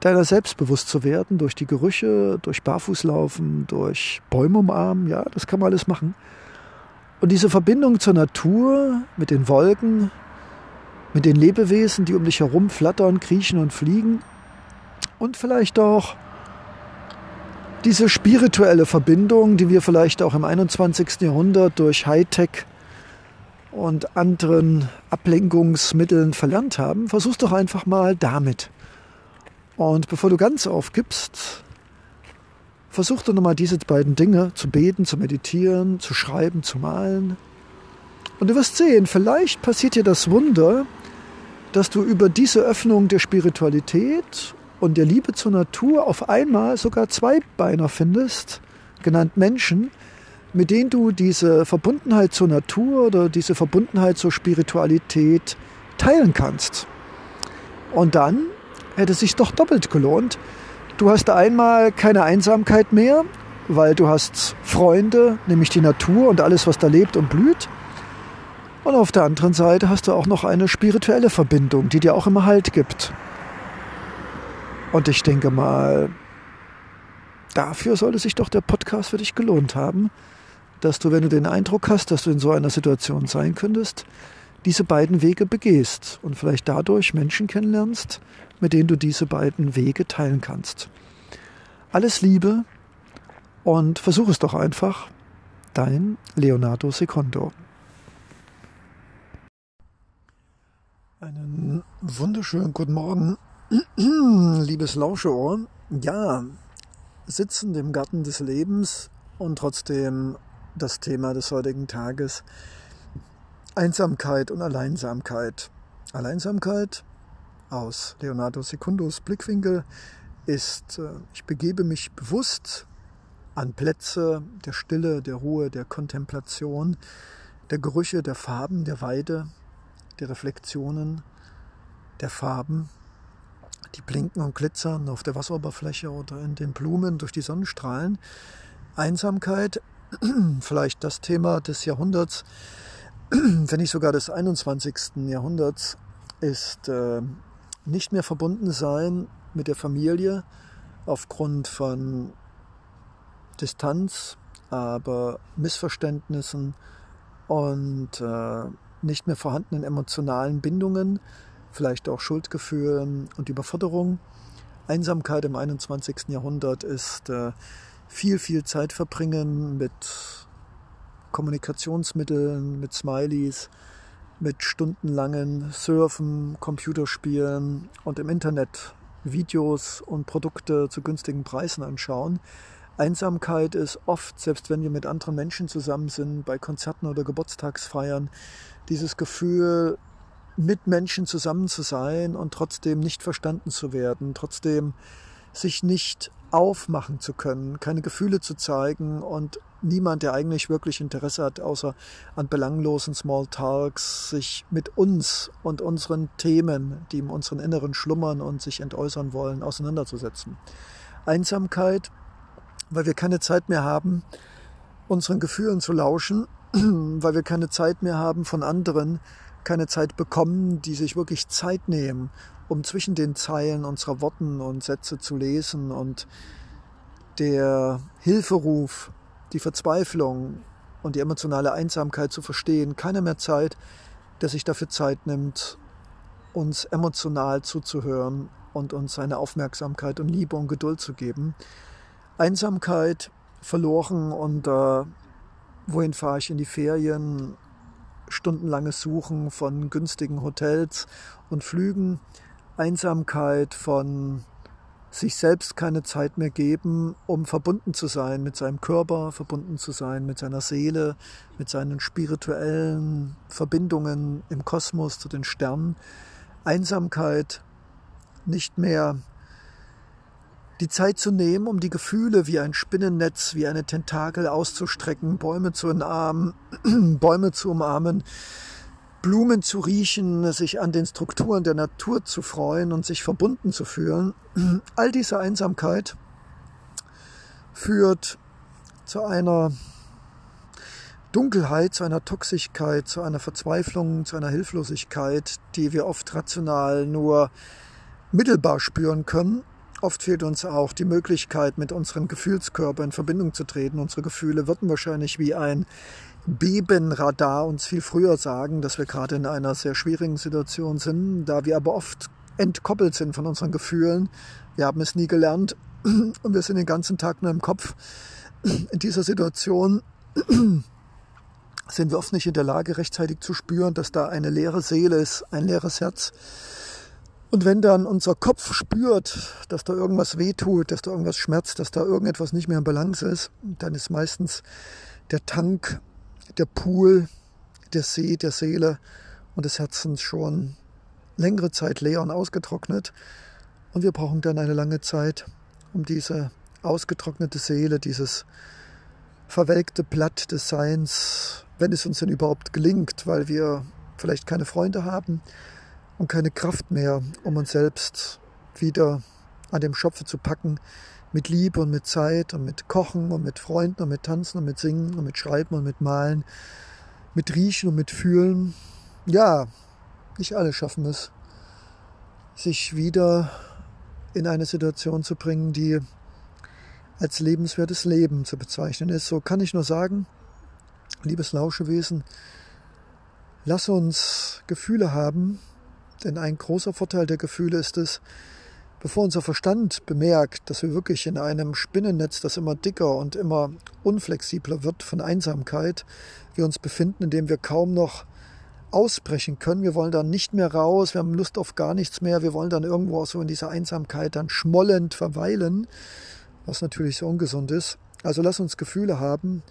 deiner selbst bewusst zu werden, durch die Gerüche, durch Barfußlaufen, durch Bäume umarmen, ja, das kann man alles machen. Und diese Verbindung zur Natur, mit den Wolken, mit den Lebewesen, die um dich herum flattern, kriechen und fliegen und vielleicht auch diese spirituelle Verbindung, die wir vielleicht auch im 21. Jahrhundert durch Hightech und anderen Ablenkungsmitteln verlernt haben, versuch's doch einfach mal damit. Und bevor du ganz aufgibst, versuch doch nochmal diese beiden Dinge zu beten, zu meditieren, zu schreiben, zu malen. Und du wirst sehen, vielleicht passiert dir das Wunder, dass du über diese Öffnung der Spiritualität und der Liebe zur Natur auf einmal sogar zwei Beiner findest, genannt Menschen, mit denen du diese Verbundenheit zur Natur oder diese Verbundenheit zur Spiritualität teilen kannst. Und dann hätte es sich doch doppelt gelohnt. Du hast einmal keine Einsamkeit mehr, weil du hast Freunde, nämlich die Natur und alles, was da lebt und blüht. Und auf der anderen Seite hast du auch noch eine spirituelle Verbindung, die dir auch immer Halt gibt. Und ich denke mal, dafür sollte sich doch der Podcast für dich gelohnt haben, dass du, wenn du den Eindruck hast, dass du in so einer Situation sein könntest, diese beiden Wege begehst und vielleicht dadurch Menschen kennenlernst, mit denen du diese beiden Wege teilen kannst. Alles Liebe und versuch es doch einfach. Dein Leonardo Secondo. Einen wunderschönen guten Morgen. Liebes Lauscheohr, ja, sitzend im Garten des Lebens und trotzdem das Thema des heutigen Tages Einsamkeit und Alleinsamkeit. Alleinsamkeit aus Leonardo Secundos Blickwinkel ist, äh, ich begebe mich bewusst an Plätze der Stille, der Ruhe, der Kontemplation, der Gerüche, der Farben, der Weide, der Reflexionen, der Farben die blinken und glitzern auf der Wasseroberfläche oder in den Blumen durch die Sonnenstrahlen. Einsamkeit, vielleicht das Thema des Jahrhunderts, wenn nicht sogar des 21. Jahrhunderts, ist äh, nicht mehr verbunden sein mit der Familie aufgrund von Distanz, aber Missverständnissen und äh, nicht mehr vorhandenen emotionalen Bindungen vielleicht auch Schuldgefühl und Überforderung. Einsamkeit im 21. Jahrhundert ist äh, viel, viel Zeit verbringen mit Kommunikationsmitteln, mit Smileys, mit stundenlangen Surfen, Computerspielen und im Internet Videos und Produkte zu günstigen Preisen anschauen. Einsamkeit ist oft, selbst wenn wir mit anderen Menschen zusammen sind, bei Konzerten oder Geburtstagsfeiern, dieses Gefühl, mit Menschen zusammen zu sein und trotzdem nicht verstanden zu werden, trotzdem sich nicht aufmachen zu können, keine Gefühle zu zeigen und niemand, der eigentlich wirklich Interesse hat, außer an belanglosen Smalltalks, sich mit uns und unseren Themen, die in unseren Inneren schlummern und sich entäußern wollen, auseinanderzusetzen. Einsamkeit, weil wir keine Zeit mehr haben, unseren Gefühlen zu lauschen, weil wir keine Zeit mehr haben von anderen, keine Zeit bekommen, die sich wirklich Zeit nehmen, um zwischen den Zeilen unserer Worten und Sätze zu lesen und der Hilferuf die Verzweiflung und die emotionale Einsamkeit zu verstehen. Keiner mehr Zeit, der sich dafür Zeit nimmt, uns emotional zuzuhören und uns seine Aufmerksamkeit und Liebe und Geduld zu geben. Einsamkeit, verloren und äh, wohin fahre ich in die Ferien? Stundenlanges Suchen von günstigen Hotels und Flügen. Einsamkeit von sich selbst keine Zeit mehr geben, um verbunden zu sein mit seinem Körper, verbunden zu sein mit seiner Seele, mit seinen spirituellen Verbindungen im Kosmos zu den Sternen. Einsamkeit, nicht mehr die Zeit zu nehmen, um die Gefühle wie ein Spinnennetz, wie eine Tentakel auszustrecken, Bäume zu umarmen, Bäume zu umarmen, Blumen zu riechen, sich an den Strukturen der Natur zu freuen und sich verbunden zu fühlen. All diese Einsamkeit führt zu einer Dunkelheit, zu einer Toxigkeit, zu einer Verzweiflung, zu einer Hilflosigkeit, die wir oft rational nur mittelbar spüren können. Oft fehlt uns auch die Möglichkeit, mit unserem Gefühlskörper in Verbindung zu treten. Unsere Gefühle würden wahrscheinlich wie ein Bebenradar uns viel früher sagen, dass wir gerade in einer sehr schwierigen Situation sind, da wir aber oft entkoppelt sind von unseren Gefühlen. Wir haben es nie gelernt und wir sind den ganzen Tag nur im Kopf. In dieser Situation sind wir oft nicht in der Lage, rechtzeitig zu spüren, dass da eine leere Seele ist, ein leeres Herz. Und wenn dann unser Kopf spürt, dass da irgendwas wehtut, dass da irgendwas schmerzt, dass da irgendetwas nicht mehr in Balance ist, dann ist meistens der Tank der Pool, der See der Seele und des Herzens schon längere Zeit leer und ausgetrocknet. Und wir brauchen dann eine lange Zeit, um diese ausgetrocknete Seele, dieses verwelkte Blatt des Seins, wenn es uns denn überhaupt gelingt, weil wir vielleicht keine Freunde haben und keine Kraft mehr, um uns selbst wieder an dem Schopfe zu packen, mit Liebe und mit Zeit und mit Kochen und mit Freunden und mit Tanzen und mit Singen und mit Schreiben und mit Malen, mit Riechen und mit Fühlen. Ja, nicht alle schaffen es, sich wieder in eine Situation zu bringen, die als lebenswertes Leben zu bezeichnen ist. So kann ich nur sagen, liebes Lauschewesen, lass uns Gefühle haben, denn ein großer Vorteil der Gefühle ist es, bevor unser Verstand bemerkt, dass wir wirklich in einem Spinnennetz, das immer dicker und immer unflexibler wird von Einsamkeit, wir uns befinden, in dem wir kaum noch ausbrechen können. Wir wollen dann nicht mehr raus, wir haben Lust auf gar nichts mehr, wir wollen dann irgendwo so in dieser Einsamkeit dann schmollend verweilen, was natürlich so ungesund ist. Also lass uns Gefühle haben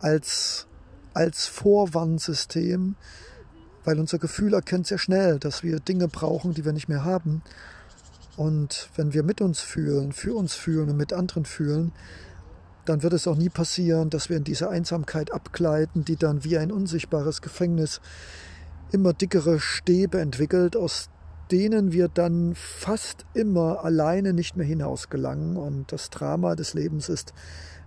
als, als Vorwarnsystem, weil unser Gefühl erkennt sehr schnell, dass wir Dinge brauchen, die wir nicht mehr haben und wenn wir mit uns fühlen, für uns fühlen und mit anderen fühlen, dann wird es auch nie passieren, dass wir in diese Einsamkeit abgleiten, die dann wie ein unsichtbares Gefängnis immer dickere Stäbe entwickelt, aus denen wir dann fast immer alleine nicht mehr hinausgelangen. Und das Drama des Lebens ist,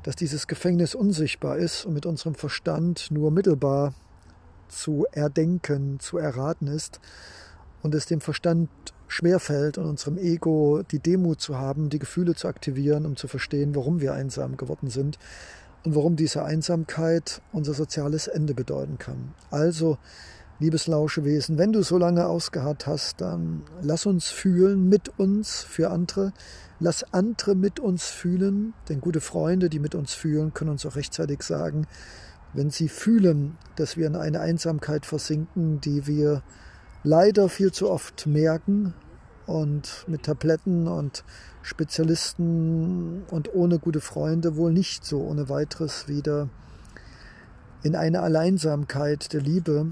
dass dieses Gefängnis unsichtbar ist und mit unserem Verstand nur mittelbar zu erdenken, zu erraten ist und es dem Verstand schwerfällt und unserem Ego die Demut zu haben, die Gefühle zu aktivieren, um zu verstehen, warum wir einsam geworden sind und warum diese Einsamkeit unser soziales Ende bedeuten kann. Also, liebes Lauschewesen, wenn du so lange ausgeharrt hast, dann lass uns fühlen mit uns für andere. Lass andere mit uns fühlen, denn gute Freunde, die mit uns fühlen, können uns auch rechtzeitig sagen, wenn sie fühlen, dass wir in eine Einsamkeit versinken, die wir leider viel zu oft merken und mit Tabletten und Spezialisten und ohne gute Freunde wohl nicht so ohne weiteres wieder in eine Alleinsamkeit der Liebe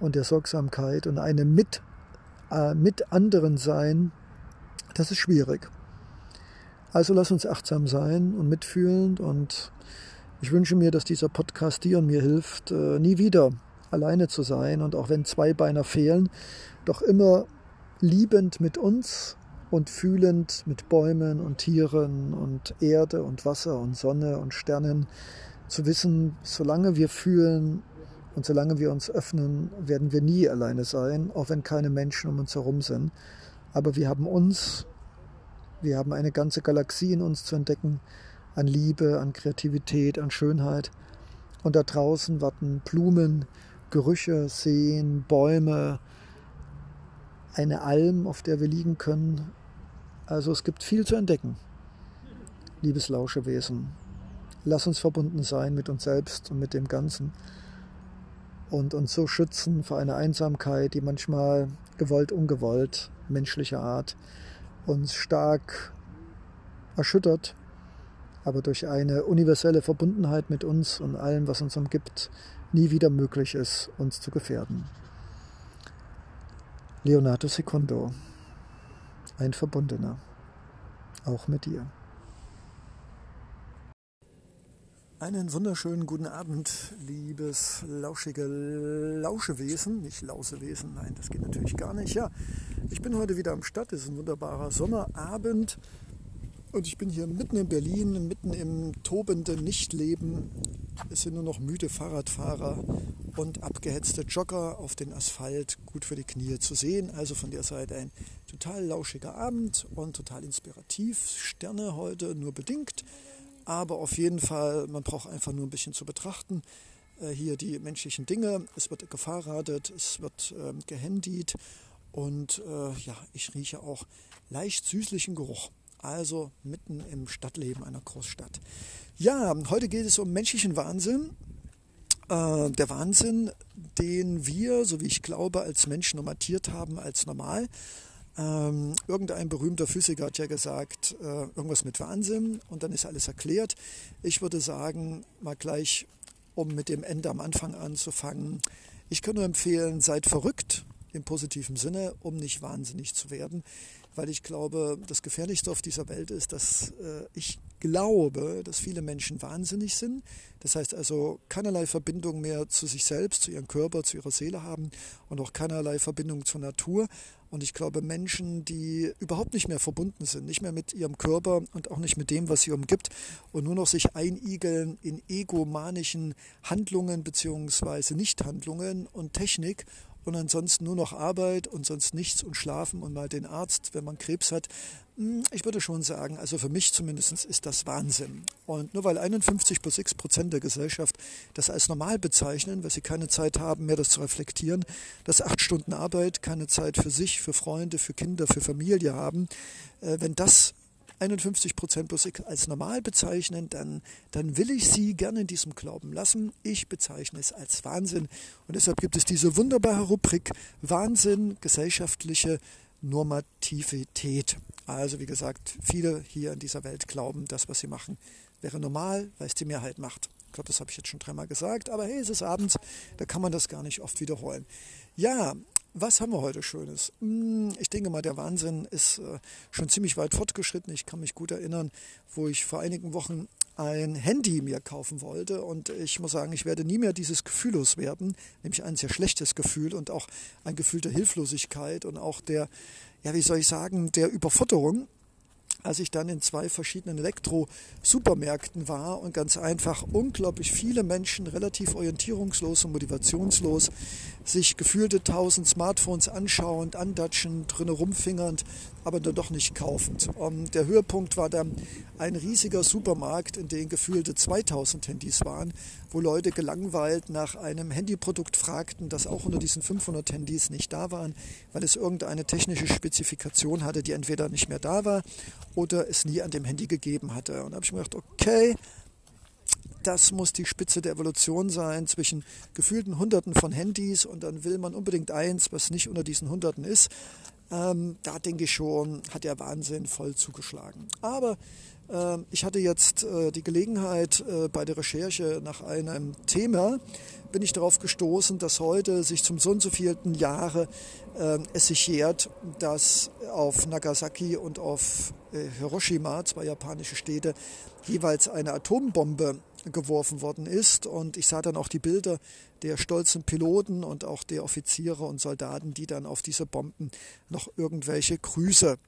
und der Sorgsamkeit und eine mit, äh, mit anderen sein, das ist schwierig. Also lass uns achtsam sein und mitfühlend und ich wünsche mir, dass dieser Podcast dir und mir hilft, äh, nie wieder alleine zu sein und auch wenn zwei Beine fehlen, doch immer liebend mit uns und fühlend mit Bäumen und Tieren und Erde und Wasser und Sonne und Sternen zu wissen, solange wir fühlen und solange wir uns öffnen, werden wir nie alleine sein, auch wenn keine Menschen um uns herum sind. Aber wir haben uns, wir haben eine ganze Galaxie in uns zu entdecken, an Liebe, an Kreativität, an Schönheit. Und da draußen warten Blumen, Gerüche, Seen, Bäume, eine Alm, auf der wir liegen können. Also es gibt viel zu entdecken. Liebes Lauschewesen, lass uns verbunden sein mit uns selbst und mit dem Ganzen und uns so schützen vor einer Einsamkeit, die manchmal gewollt, ungewollt, menschlicher Art uns stark erschüttert aber durch eine universelle Verbundenheit mit uns und allem, was uns umgibt, nie wieder möglich ist, uns zu gefährden. Leonardo Secondo, ein Verbundener, auch mit dir. Einen wunderschönen guten Abend, liebes lauschige Lauschewesen, nicht Lausewesen, nein, das geht natürlich gar nicht. Ja, ich bin heute wieder am Start, es ist ein wunderbarer Sommerabend und ich bin hier mitten in Berlin, mitten im tobenden Nichtleben. Es sind nur noch müde Fahrradfahrer und abgehetzte Jogger auf den Asphalt, gut für die Knie zu sehen. Also von der Seite ein total lauschiger Abend und total inspirativ. Sterne heute nur bedingt, aber auf jeden Fall, man braucht einfach nur ein bisschen zu betrachten. Äh, hier die menschlichen Dinge. Es wird gefahrradet, es wird äh, gehandied und äh, ja, ich rieche auch leicht süßlichen Geruch also mitten im Stadtleben einer Großstadt. Ja, heute geht es um menschlichen Wahnsinn. Äh, der Wahnsinn, den wir, so wie ich glaube, als Menschen normatiert haben als normal. Ähm, irgendein berühmter Physiker hat ja gesagt, äh, irgendwas mit Wahnsinn und dann ist alles erklärt. Ich würde sagen, mal gleich, um mit dem Ende am Anfang anzufangen. Ich kann nur empfehlen, seid verrückt im positiven Sinne, um nicht wahnsinnig zu werden weil ich glaube, das Gefährlichste auf dieser Welt ist, dass äh, ich glaube, dass viele Menschen wahnsinnig sind. Das heißt also keinerlei Verbindung mehr zu sich selbst, zu ihrem Körper, zu ihrer Seele haben und auch keinerlei Verbindung zur Natur. Und ich glaube, Menschen, die überhaupt nicht mehr verbunden sind, nicht mehr mit ihrem Körper und auch nicht mit dem, was sie umgibt und nur noch sich einigeln in egomanischen Handlungen bzw. Nichthandlungen und Technik und ansonsten nur noch Arbeit und sonst nichts und schlafen und mal den Arzt, wenn man Krebs hat. Hm, ich würde schon sagen, also für mich zumindest ist das Wahnsinn. Und nur weil 51 plus 6 Prozent der Gesellschaft das als normal bezeichnen, weil sie keine Zeit haben, mehr das zu reflektieren, dass acht Stunden Arbeit keine Zeit für sich, für Freunde, für Kinder, für Familie haben, äh, wenn das 51 Prozent plus als normal bezeichnen, dann, dann will ich sie gerne in diesem Glauben lassen. Ich bezeichne es als Wahnsinn. Und deshalb gibt es diese wunderbare Rubrik Wahnsinn, gesellschaftliche Normativität. Also wie gesagt, viele hier in dieser Welt glauben, das, was sie machen, wäre normal, weil es die Mehrheit macht. Ich glaube, das habe ich jetzt schon dreimal gesagt, aber hey, es ist abends, da kann man das gar nicht oft wiederholen. Ja, was haben wir heute Schönes? Hm, ich denke mal, der Wahnsinn ist äh, schon ziemlich weit fortgeschritten. Ich kann mich gut erinnern, wo ich vor einigen Wochen ein Handy mir kaufen wollte und ich muss sagen, ich werde nie mehr dieses Gefühl loswerden, nämlich ein sehr schlechtes Gefühl und auch ein Gefühl der Hilflosigkeit und auch der, ja, wie soll ich sagen, der Überfutterung als ich dann in zwei verschiedenen Elektro-Supermärkten war und ganz einfach unglaublich viele Menschen relativ orientierungslos und motivationslos sich gefühlte tausend Smartphones anschauend, andatschend, drinnen rumfingernd, aber dann doch nicht kaufend. Und der Höhepunkt war dann ein riesiger Supermarkt, in dem gefühlte 2000 Handys waren, wo Leute gelangweilt nach einem Handyprodukt fragten, das auch unter diesen 500 Handys nicht da waren, weil es irgendeine technische Spezifikation hatte, die entweder nicht mehr da war oder es nie an dem Handy gegeben hatte. Und da habe ich mir gedacht, okay, das muss die Spitze der Evolution sein zwischen gefühlten Hunderten von Handys und dann will man unbedingt eins, was nicht unter diesen Hunderten ist. Ähm, da denke ich schon, hat der Wahnsinn voll zugeschlagen. Aber äh, ich hatte jetzt äh, die Gelegenheit äh, bei der Recherche nach einem Thema, bin ich darauf gestoßen, dass heute sich zum so und so vielten Jahre äh, es sich jährt, dass auf Nagasaki und auf äh, Hiroshima, zwei japanische Städte, jeweils eine Atombombe geworfen worden ist. Und ich sah dann auch die Bilder der stolzen Piloten und auch der Offiziere und Soldaten, die dann auf diese Bomben noch irgendwelche Grüße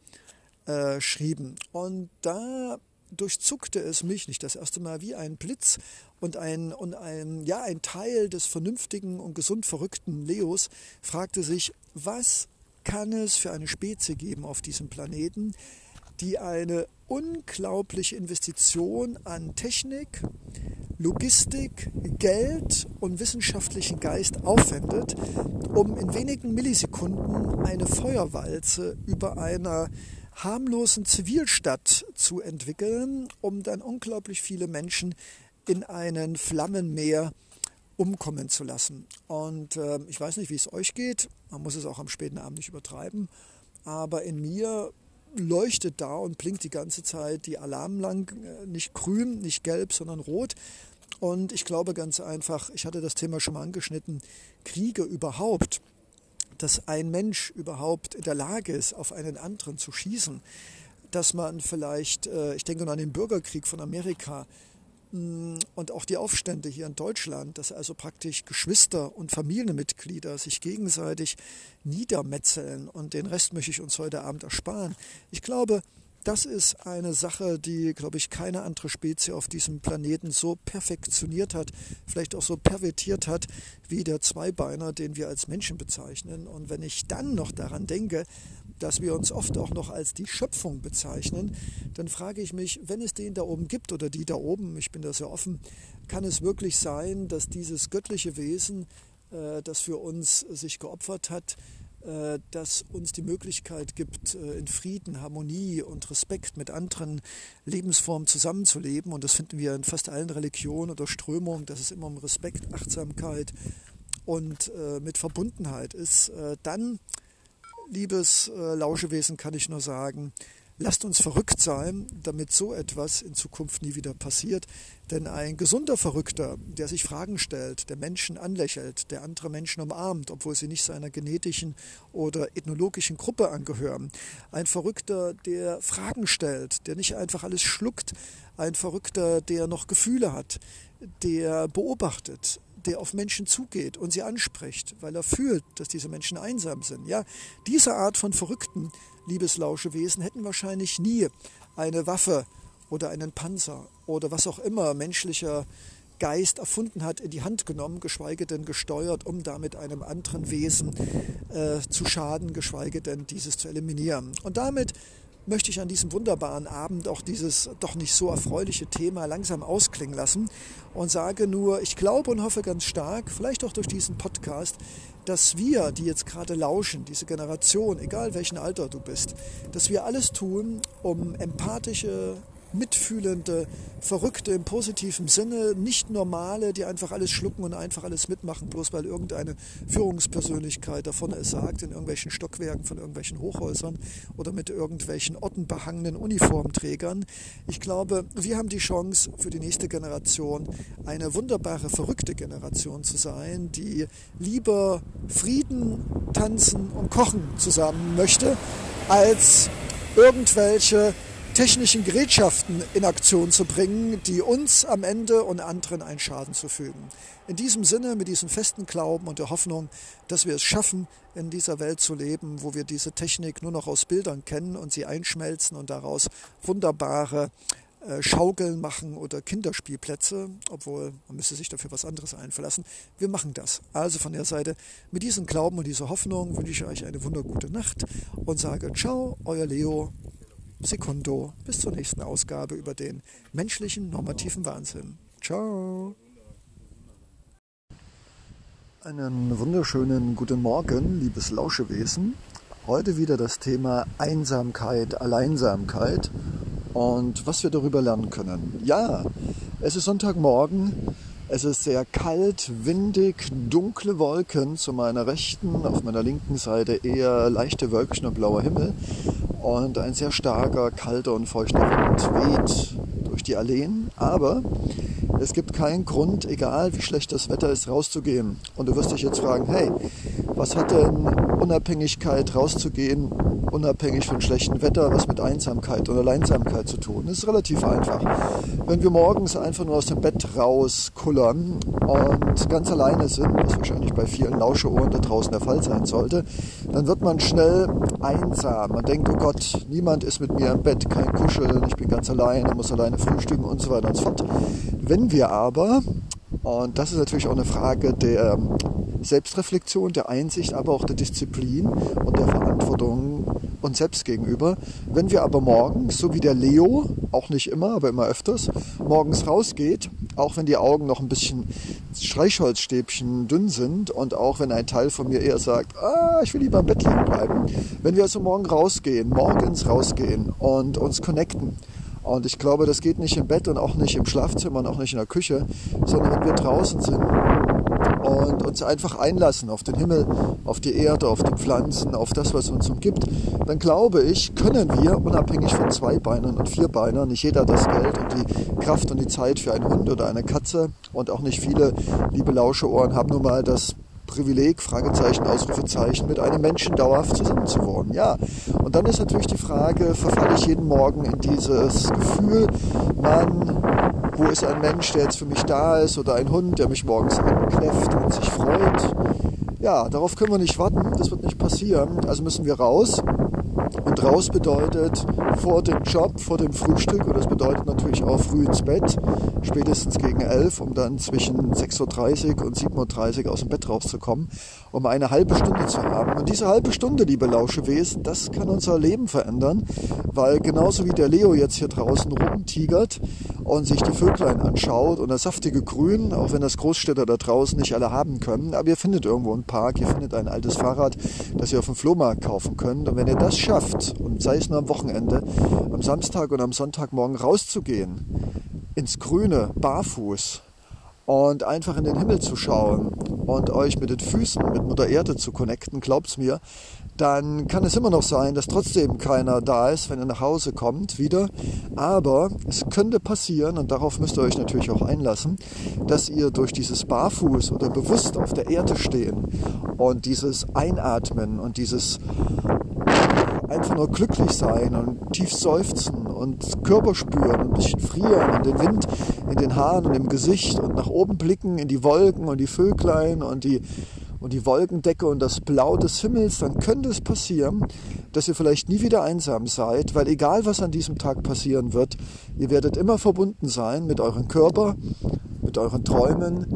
äh, schrieben. Und da durchzuckte es mich nicht das erste Mal wie ein Blitz und ein, und ein, ja, ein Teil des vernünftigen und gesund verrückten Leos fragte sich, was kann es für eine Spezie geben auf diesem Planeten, die eine unglaubliche Investition an Technik, Logistik, Geld und wissenschaftlichen Geist aufwendet, um in wenigen Millisekunden eine Feuerwalze über einer harmlosen Zivilstadt zu entwickeln, um dann unglaublich viele Menschen in einen Flammenmeer umkommen zu lassen. Und äh, ich weiß nicht, wie es euch geht, man muss es auch am späten Abend nicht übertreiben, aber in mir leuchtet da und blinkt die ganze Zeit die Alarmlampe, äh, nicht grün, nicht gelb, sondern rot. Und ich glaube ganz einfach, ich hatte das Thema schon mal angeschnitten, Kriege überhaupt, dass ein Mensch überhaupt in der Lage ist, auf einen anderen zu schießen, dass man vielleicht, äh, ich denke nur an den Bürgerkrieg von Amerika, und auch die Aufstände hier in Deutschland, dass also praktisch Geschwister und Familienmitglieder sich gegenseitig niedermetzeln und den Rest möchte ich uns heute Abend ersparen. Ich glaube, das ist eine Sache, die, glaube ich, keine andere Spezie auf diesem Planeten so perfektioniert hat, vielleicht auch so pervertiert hat, wie der Zweibeiner, den wir als Menschen bezeichnen. Und wenn ich dann noch daran denke, dass wir uns oft auch noch als die Schöpfung bezeichnen, dann frage ich mich, wenn es den da oben gibt oder die da oben, ich bin da sehr offen, kann es wirklich sein, dass dieses göttliche Wesen, äh, das für uns sich geopfert hat, äh, das uns die Möglichkeit gibt, äh, in Frieden, Harmonie und Respekt mit anderen Lebensformen zusammenzuleben. Und das finden wir in fast allen Religionen oder Strömungen, dass es immer um Respekt, Achtsamkeit und äh, mit Verbundenheit ist. Dann, liebes Lauschewesen, kann ich nur sagen, Lasst uns verrückt sein, damit so etwas in Zukunft nie wieder passiert. Denn ein gesunder Verrückter, der sich Fragen stellt, der Menschen anlächelt, der andere Menschen umarmt, obwohl sie nicht seiner genetischen oder ethnologischen Gruppe angehören, ein Verrückter, der Fragen stellt, der nicht einfach alles schluckt, ein Verrückter, der noch Gefühle hat, der beobachtet, der auf Menschen zugeht und sie anspricht, weil er fühlt, dass diese Menschen einsam sind. Ja, diese Art von Verrückten, liebes Lauschewesen, hätten wahrscheinlich nie eine Waffe oder einen Panzer oder was auch immer menschlicher Geist erfunden hat, in die Hand genommen, geschweige denn gesteuert, um damit einem anderen Wesen äh, zu schaden, geschweige denn dieses zu eliminieren. Und damit möchte ich an diesem wunderbaren Abend auch dieses doch nicht so erfreuliche Thema langsam ausklingen lassen und sage nur, ich glaube und hoffe ganz stark, vielleicht auch durch diesen Podcast, dass wir, die jetzt gerade lauschen, diese Generation, egal welchen Alter du bist, dass wir alles tun, um empathische mitfühlende, verrückte im positiven Sinne, nicht normale, die einfach alles schlucken und einfach alles mitmachen, bloß weil irgendeine Führungspersönlichkeit davon es sagt, in irgendwelchen Stockwerken von irgendwelchen Hochhäusern oder mit irgendwelchen ottenbehangenen Uniformträgern. Ich glaube, wir haben die Chance für die nächste Generation eine wunderbare, verrückte Generation zu sein, die lieber Frieden, Tanzen und Kochen zusammen möchte, als irgendwelche technischen Gerätschaften in Aktion zu bringen, die uns am Ende und anderen einen Schaden zufügen. In diesem Sinne, mit diesem festen Glauben und der Hoffnung, dass wir es schaffen, in dieser Welt zu leben, wo wir diese Technik nur noch aus Bildern kennen und sie einschmelzen und daraus wunderbare äh, Schaukeln machen oder Kinderspielplätze, obwohl man müsste sich dafür was anderes einverlassen. Wir machen das. Also von der Seite, mit diesem Glauben und dieser Hoffnung wünsche ich euch eine wundergute Nacht und sage Ciao, euer Leo Sekundo. Bis zur nächsten Ausgabe über den menschlichen normativen Wahnsinn. Ciao. Einen wunderschönen guten Morgen, liebes Lauschewesen. Heute wieder das Thema Einsamkeit, Alleinsamkeit und was wir darüber lernen können. Ja, es ist Sonntagmorgen Es ist sehr kalt, windig, dunkle Wolken zu meiner rechten, auf meiner linken Seite eher leichte Wölkchen und blauer Himmel. Und ein sehr starker, kalter und feuchter Wind weht durch die Alleen. Aber es gibt keinen Grund, egal wie schlecht das Wetter ist, rauszugehen. Und du wirst dich jetzt fragen, hey, was hat denn Unabhängigkeit rauszugehen, unabhängig von schlechtem Wetter, was mit Einsamkeit oder Alleinsamkeit zu tun? Das ist relativ einfach. Wenn wir morgens einfach nur aus dem Bett rauskullern und ganz alleine sind, was wahrscheinlich bei vielen Lauscheohren da draußen der Fall sein sollte, dann wird man schnell einsam. Man denkt, oh Gott, niemand ist mit mir im Bett, kein Kuscheln, ich bin ganz alleine, muss alleine frühstücken und so weiter und so fort. Wenn wir aber, und das ist natürlich auch eine Frage der Selbstreflexion, der Einsicht, aber auch der Disziplin und der Verantwortung uns selbst gegenüber. Wenn wir aber morgens, so wie der Leo, auch nicht immer, aber immer öfters, morgens rausgeht, auch wenn die Augen noch ein bisschen Streichholzstäbchen dünn sind und auch wenn ein Teil von mir eher sagt, ah, ich will lieber im Bett liegen bleiben, wenn wir also morgen rausgehen, morgens rausgehen und uns connecten, und ich glaube, das geht nicht im Bett und auch nicht im Schlafzimmer und auch nicht in der Küche, sondern wenn wir draußen sind und uns einfach einlassen auf den Himmel, auf die Erde, auf die Pflanzen, auf das, was uns umgibt, dann glaube ich, können wir, unabhängig von Zweibeinern und Vierbeinern, nicht jeder das Geld und die Kraft und die Zeit für einen Hund oder eine Katze und auch nicht viele liebe Lauscheohren haben nun mal das Privileg, Fragezeichen, Ausrufezeichen, mit einem Menschen dauerhaft zusammenzuwohnen. Ja, und dann ist natürlich die Frage, verfalle ich jeden Morgen in dieses Gefühl, Mann, wo ist ein Mensch, der jetzt für mich da ist oder ein Hund, der mich morgens ankläfft und sich freut. Ja, darauf können wir nicht warten, das wird nicht passieren, also müssen wir raus und raus bedeutet vor dem Job, vor dem Frühstück und das bedeutet natürlich auch früh ins Bett, spätestens gegen elf, um dann zwischen 6.30 Uhr und 7.30 Uhr aus dem Bett rauszukommen, um eine halbe Stunde zu haben. Und diese halbe Stunde, liebe Lauschewesen, das kann unser Leben verändern, weil genauso wie der Leo jetzt hier draußen rumtigert und sich die Vöglein anschaut und das saftige Grün, auch wenn das Großstädter da draußen nicht alle haben können, aber ihr findet irgendwo einen Park, ihr findet ein altes Fahrrad, das ihr auf dem Flohmarkt kaufen könnt und wenn ihr das schafft, und sei es nur am Wochenende, am Samstag und am Sonntagmorgen rauszugehen, ins Grüne, barfuß und einfach in den Himmel zu schauen und euch mit den Füßen, mit Mutter Erde zu connecten, glaubt's mir, dann kann es immer noch sein, dass trotzdem keiner da ist, wenn ihr nach Hause kommt wieder. Aber es könnte passieren, und darauf müsst ihr euch natürlich auch einlassen, dass ihr durch dieses Barfuß oder bewusst auf der Erde stehen und dieses Einatmen und dieses einfach nur glücklich sein und tief seufzen und Körper spüren, ein bisschen frieren und den Wind in den Haaren und im Gesicht und nach oben blicken in die Wolken und die Vöglein und die, und die Wolkendecke und das Blau des Himmels, dann könnte es passieren, dass ihr vielleicht nie wieder einsam seid, weil egal was an diesem Tag passieren wird, ihr werdet immer verbunden sein mit eurem Körper, mit euren Träumen,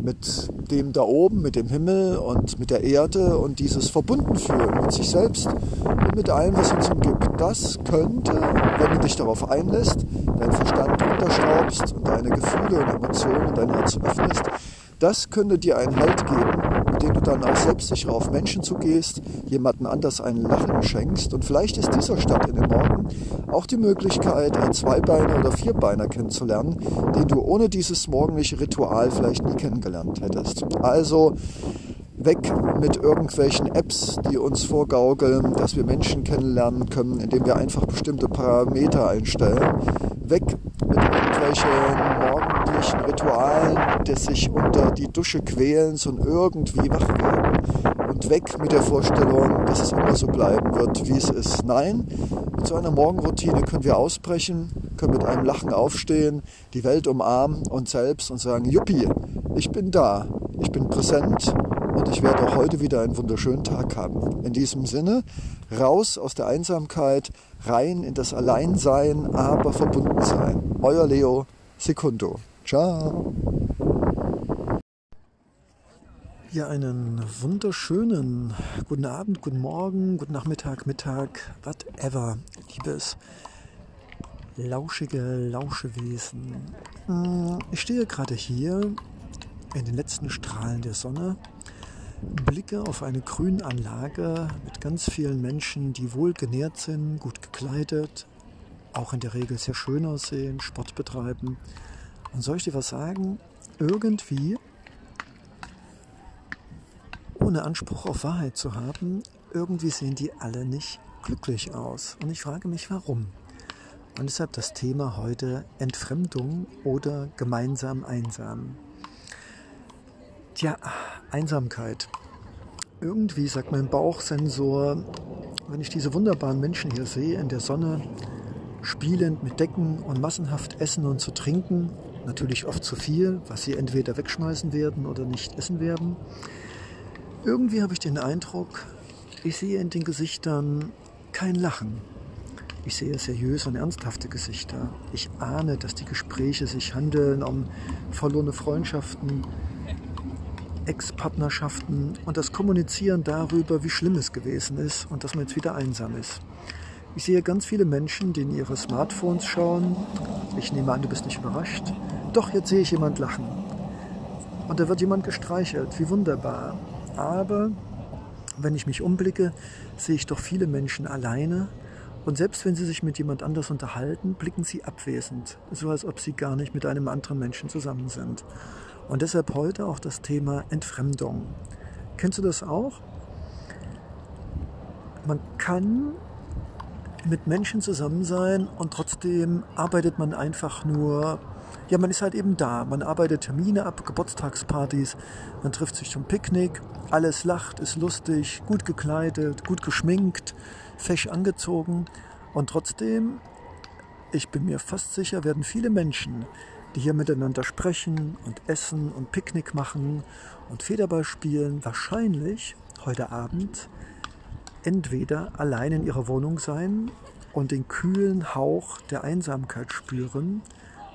mit dem da oben, mit dem Himmel und mit der Erde und dieses Verbundenfühlen mit sich selbst und mit allem, was uns umgibt. Das könnte, wenn du dich darauf einlässt, deinen Verstand runterschraubst und deine Gefühle und Emotionen, dein Herz öffnest, das könnte dir einen Halt geben, mit dem du dann auch selbstsicher auf Menschen zugehst, jemanden anders ein Lachen schenkst und vielleicht ist dieser Start in den Morgen auch die Möglichkeit, einen Zweibeiner oder Vierbeiner kennenzulernen, den du ohne dieses morgendliche Ritual vielleicht nie kennengelernt hättest. Also weg mit irgendwelchen Apps, die uns vorgaukeln, dass wir Menschen kennenlernen können, indem wir einfach bestimmte Parameter einstellen. Weg mit irgendwelchen morgendlichen Ritualen, die sich unter die Dusche quälen und irgendwie wach werden. Und weg mit der Vorstellung, dass es immer so bleiben wird, wie es ist. Nein, mit so einer Morgenroutine können wir ausbrechen, können mit einem Lachen aufstehen, die Welt umarmen, uns selbst und sagen, Juppie, ich bin da, ich bin präsent und ich werde auch heute wieder einen wunderschönen Tag haben. In diesem Sinne, raus aus der Einsamkeit, rein in das Alleinsein, aber verbunden sein. Euer Leo Secundo. Ciao. Ja, einen wunderschönen guten Abend, guten Morgen, guten Nachmittag, Mittag, whatever, liebes lauschige Lauschewesen. Hm, ich stehe gerade hier in den letzten Strahlen der Sonne blicke auf eine Grünanlage mit ganz vielen Menschen, die wohl genährt sind, gut gekleidet, auch in der Regel sehr schön aussehen, Sport betreiben. Und soll ich dir was sagen? irgendwie, ohne Anspruch auf Wahrheit zu haben, irgendwie sehen die alle nicht glücklich aus. Und ich frage mich, warum. Und deshalb das Thema heute Entfremdung oder gemeinsam einsam. Tja, Einsamkeit. Irgendwie sagt mein Bauchsensor, wenn ich diese wunderbaren Menschen hier sehe in der Sonne, spielend mit Decken und massenhaft essen und zu trinken, natürlich oft zu viel, was sie entweder wegschmeißen werden oder nicht essen werden. Irgendwie habe ich den Eindruck, ich sehe in den Gesichtern kein Lachen. Ich sehe seriöse und ernsthafte Gesichter. Ich ahne, dass die Gespräche sich handeln um verlorene Freundschaften, Ex-Partnerschaften und das Kommunizieren darüber, wie schlimm es gewesen ist und dass man jetzt wieder einsam ist. Ich sehe ganz viele Menschen, die in ihre Smartphones schauen. Ich nehme an, du bist nicht überrascht. Doch, jetzt sehe ich jemand lachen. Und da wird jemand gestreichelt. Wie wunderbar. Aber wenn ich mich umblicke, sehe ich doch viele Menschen alleine. Und selbst wenn sie sich mit jemand anders unterhalten, blicken sie abwesend. So als ob sie gar nicht mit einem anderen Menschen zusammen sind. Und deshalb heute auch das Thema Entfremdung. Kennst du das auch? Man kann mit Menschen zusammen sein und trotzdem arbeitet man einfach nur, ja, man ist halt eben da. Man arbeitet Termine ab, Geburtstagspartys, man trifft sich zum Picknick, alles lacht, ist lustig, gut gekleidet, gut geschminkt, fesch angezogen und trotzdem, ich bin mir fast sicher, werden viele Menschen die hier miteinander sprechen und essen und Picknick machen und Federball spielen, wahrscheinlich heute Abend entweder allein in ihrer Wohnung sein und den kühlen Hauch der Einsamkeit spüren,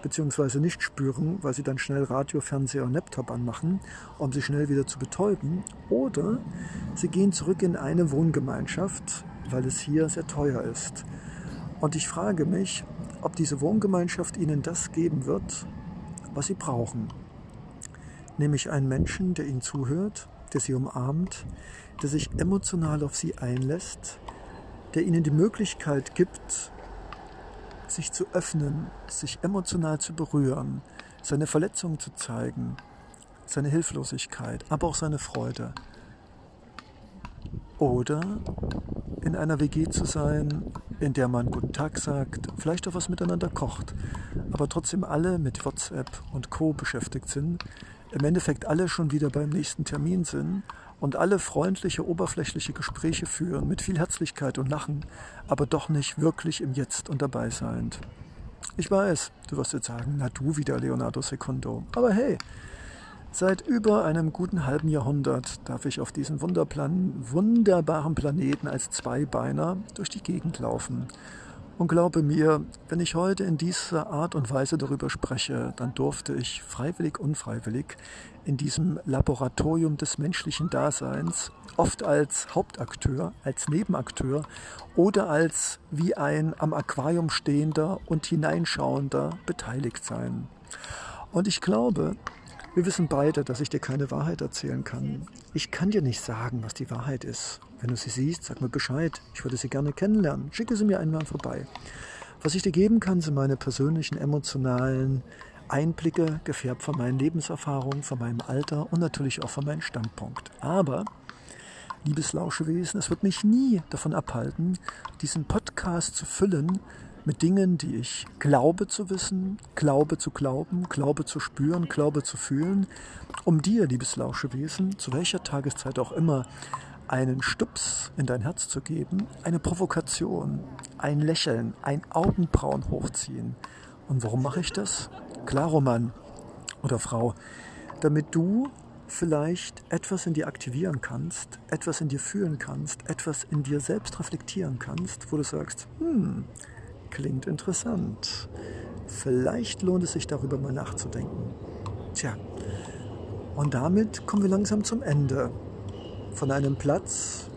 beziehungsweise nicht spüren, weil sie dann schnell Radio, Fernseher und Laptop anmachen, um sie schnell wieder zu betäuben, oder sie gehen zurück in eine Wohngemeinschaft, weil es hier sehr teuer ist. Und ich frage mich, ob diese Wohngemeinschaft ihnen das geben wird, was sie brauchen. Nämlich einen Menschen, der ihnen zuhört, der sie umarmt, der sich emotional auf sie einlässt, der ihnen die Möglichkeit gibt, sich zu öffnen, sich emotional zu berühren, seine Verletzungen zu zeigen, seine Hilflosigkeit, aber auch seine Freude. Oder in einer WG zu sein, in der man Guten Tag sagt, vielleicht auch was miteinander kocht, aber trotzdem alle mit WhatsApp und Co beschäftigt sind, im Endeffekt alle schon wieder beim nächsten Termin sind und alle freundliche, oberflächliche Gespräche führen mit viel Herzlichkeit und Lachen, aber doch nicht wirklich im Jetzt und dabei sein. Ich weiß, du wirst jetzt sagen, na du wieder Leonardo Secondo. Aber hey, Seit über einem guten halben Jahrhundert darf ich auf diesem wunderbaren Planeten als Zweibeiner durch die Gegend laufen. Und glaube mir, wenn ich heute in dieser Art und Weise darüber spreche, dann durfte ich freiwillig, unfreiwillig in diesem Laboratorium des menschlichen Daseins, oft als Hauptakteur, als Nebenakteur oder als wie ein am Aquarium stehender und hineinschauender beteiligt sein. Und ich glaube, wir wissen beide, dass ich dir keine Wahrheit erzählen kann. Ich kann dir nicht sagen, was die Wahrheit ist. Wenn du sie siehst, sag mir Bescheid. Ich würde sie gerne kennenlernen. Schicke sie mir einmal vorbei. Was ich dir geben kann, sind meine persönlichen, emotionalen Einblicke, gefärbt von meinen Lebenserfahrungen, von meinem Alter und natürlich auch von meinem Standpunkt. Aber, liebes Lauschewesen, es wird mich nie davon abhalten, diesen Podcast zu füllen mit Dingen, die ich glaube zu wissen, glaube zu glauben, glaube zu spüren, glaube zu fühlen, um dir, liebes Lauschewesen, zu welcher Tageszeit auch immer, einen Stups in dein Herz zu geben, eine Provokation, ein Lächeln, ein Augenbrauen hochziehen. Und warum mache ich das? Klaro Mann oder Frau, damit du vielleicht etwas in dir aktivieren kannst, etwas in dir fühlen kannst, etwas in dir selbst reflektieren kannst, wo du sagst, hm, Klingt interessant. Vielleicht lohnt es sich darüber mal nachzudenken. Tja, und damit kommen wir langsam zum Ende von einem Platz,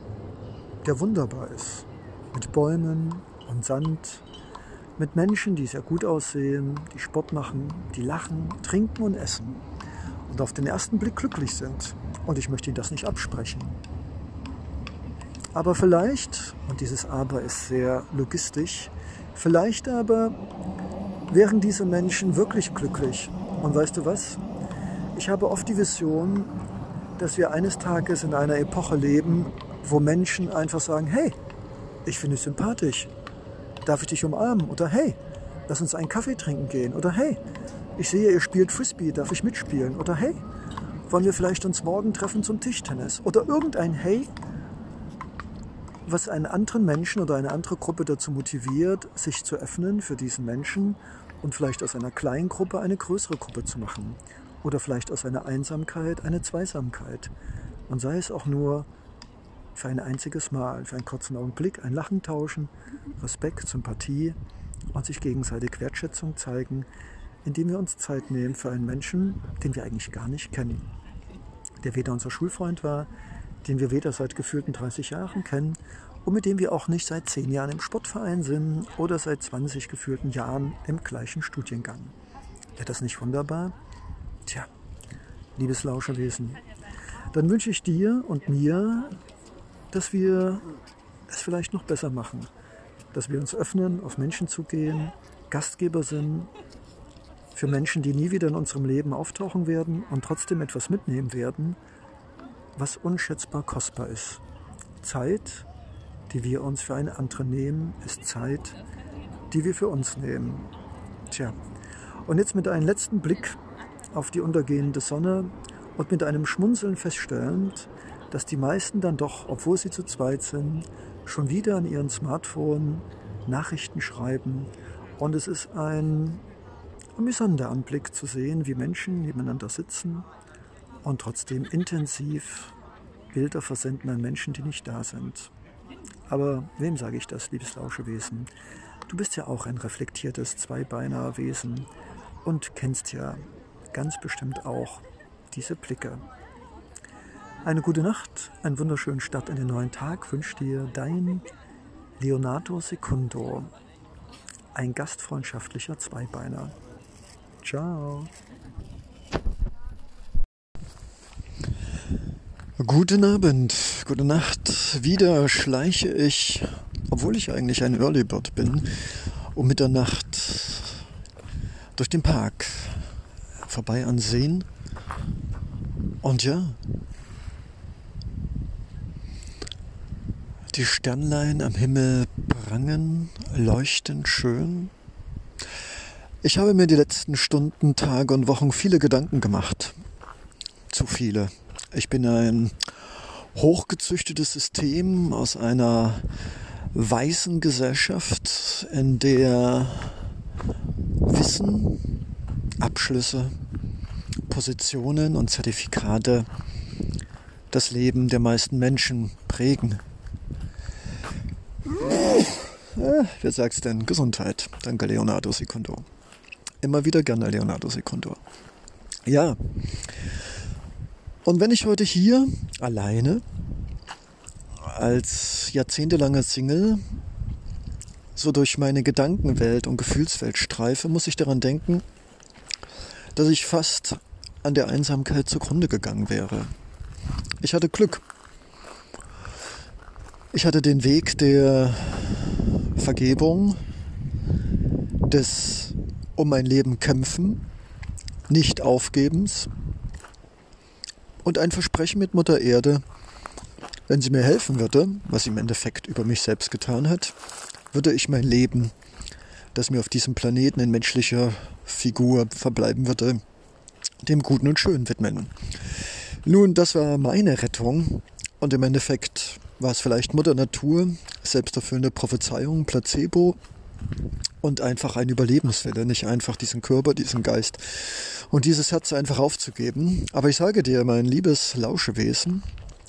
der wunderbar ist. Mit Bäumen und Sand, mit Menschen, die sehr gut aussehen, die Sport machen, die lachen, trinken und essen und auf den ersten Blick glücklich sind. Und ich möchte Ihnen das nicht absprechen. Aber vielleicht, und dieses Aber ist sehr logistisch, Vielleicht aber wären diese Menschen wirklich glücklich. Und weißt du was? Ich habe oft die Vision, dass wir eines Tages in einer Epoche leben, wo Menschen einfach sagen, hey, ich finde dich sympathisch, darf ich dich umarmen? Oder hey, lass uns einen Kaffee trinken gehen. Oder hey, ich sehe, ihr spielt Frisbee, darf ich mitspielen? Oder hey, wollen wir vielleicht uns morgen treffen zum Tischtennis? Oder irgendein Hey, was einen anderen Menschen oder eine andere Gruppe dazu motiviert, sich zu öffnen für diesen Menschen und vielleicht aus einer kleinen Gruppe eine größere Gruppe zu machen. Oder vielleicht aus einer Einsamkeit eine Zweisamkeit. Und sei es auch nur für ein einziges Mal, für einen kurzen Augenblick, ein Lachen tauschen, Respekt, Sympathie und sich gegenseitig Wertschätzung zeigen, indem wir uns Zeit nehmen für einen Menschen, den wir eigentlich gar nicht kennen, der weder unser Schulfreund war, den wir weder seit gefühlten 30 Jahren kennen und mit dem wir auch nicht seit 10 Jahren im Sportverein sind oder seit 20 gefühlten Jahren im gleichen Studiengang. Wäre das nicht wunderbar? Tja, liebes Lauscherwesen, dann wünsche ich dir und mir, dass wir es vielleicht noch besser machen, dass wir uns öffnen, auf Menschen zugehen, Gastgeber sind für Menschen, die nie wieder in unserem Leben auftauchen werden und trotzdem etwas mitnehmen werden, was unschätzbar kostbar ist. Zeit, die wir uns für eine andere nehmen, ist Zeit, die wir für uns nehmen. Tja, und jetzt mit einem letzten Blick auf die untergehende Sonne und mit einem Schmunzeln feststellend, dass die meisten dann doch, obwohl sie zu zweit sind, schon wieder an ihren Smartphone Nachrichten schreiben. Und es ist ein amüsanter Anblick zu sehen, wie Menschen nebeneinander sitzen und trotzdem intensiv Bilder versenden an Menschen, die nicht da sind. Aber wem sage ich das, liebes Lauschewesen? Du bist ja auch ein reflektiertes Zweibeiner Wesen und kennst ja ganz bestimmt auch diese Blicke. Eine gute Nacht, einen wunderschönen Start in den neuen Tag wünscht dir dein Leonardo Secundo, ein gastfreundschaftlicher Zweibeiner. Ciao. Guten Abend, gute Nacht. Wieder schleiche ich, obwohl ich eigentlich ein Early Bird bin, um Mitternacht durch den Park vorbei an Seen. Und ja, die Sternlein am Himmel prangen, leuchten schön. Ich habe mir die letzten Stunden, Tage und Wochen viele Gedanken gemacht. Zu viele. Ich bin ein hochgezüchtetes System aus einer weißen Gesellschaft, in der Wissen, Abschlüsse, Positionen und Zertifikate das Leben der meisten Menschen prägen. Äh, wer sagt's denn? Gesundheit. Danke, Leonardo Secundo. Immer wieder gerne Leonardo Secundo. Ja, und wenn ich heute hier alleine als jahrzehntelanger Single so durch meine Gedankenwelt und Gefühlswelt streife, muss ich daran denken, dass ich fast an der Einsamkeit zugrunde gegangen wäre. Ich hatte Glück. Ich hatte den Weg der Vergebung, des um mein Leben kämpfen, nicht aufgebens, und ein Versprechen mit Mutter Erde, wenn sie mir helfen würde, was sie im Endeffekt über mich selbst getan hat, würde ich mein Leben, das mir auf diesem Planeten in menschlicher Figur verbleiben würde, dem Guten und Schönen widmen. Nun, das war meine Rettung und im Endeffekt war es vielleicht Mutter Natur, selbsterfüllende Prophezeiung, Placebo und einfach ein Überlebenswille, nicht einfach diesen Körper, diesen Geist und dieses Herz einfach aufzugeben. Aber ich sage dir, mein liebes Lauschewesen,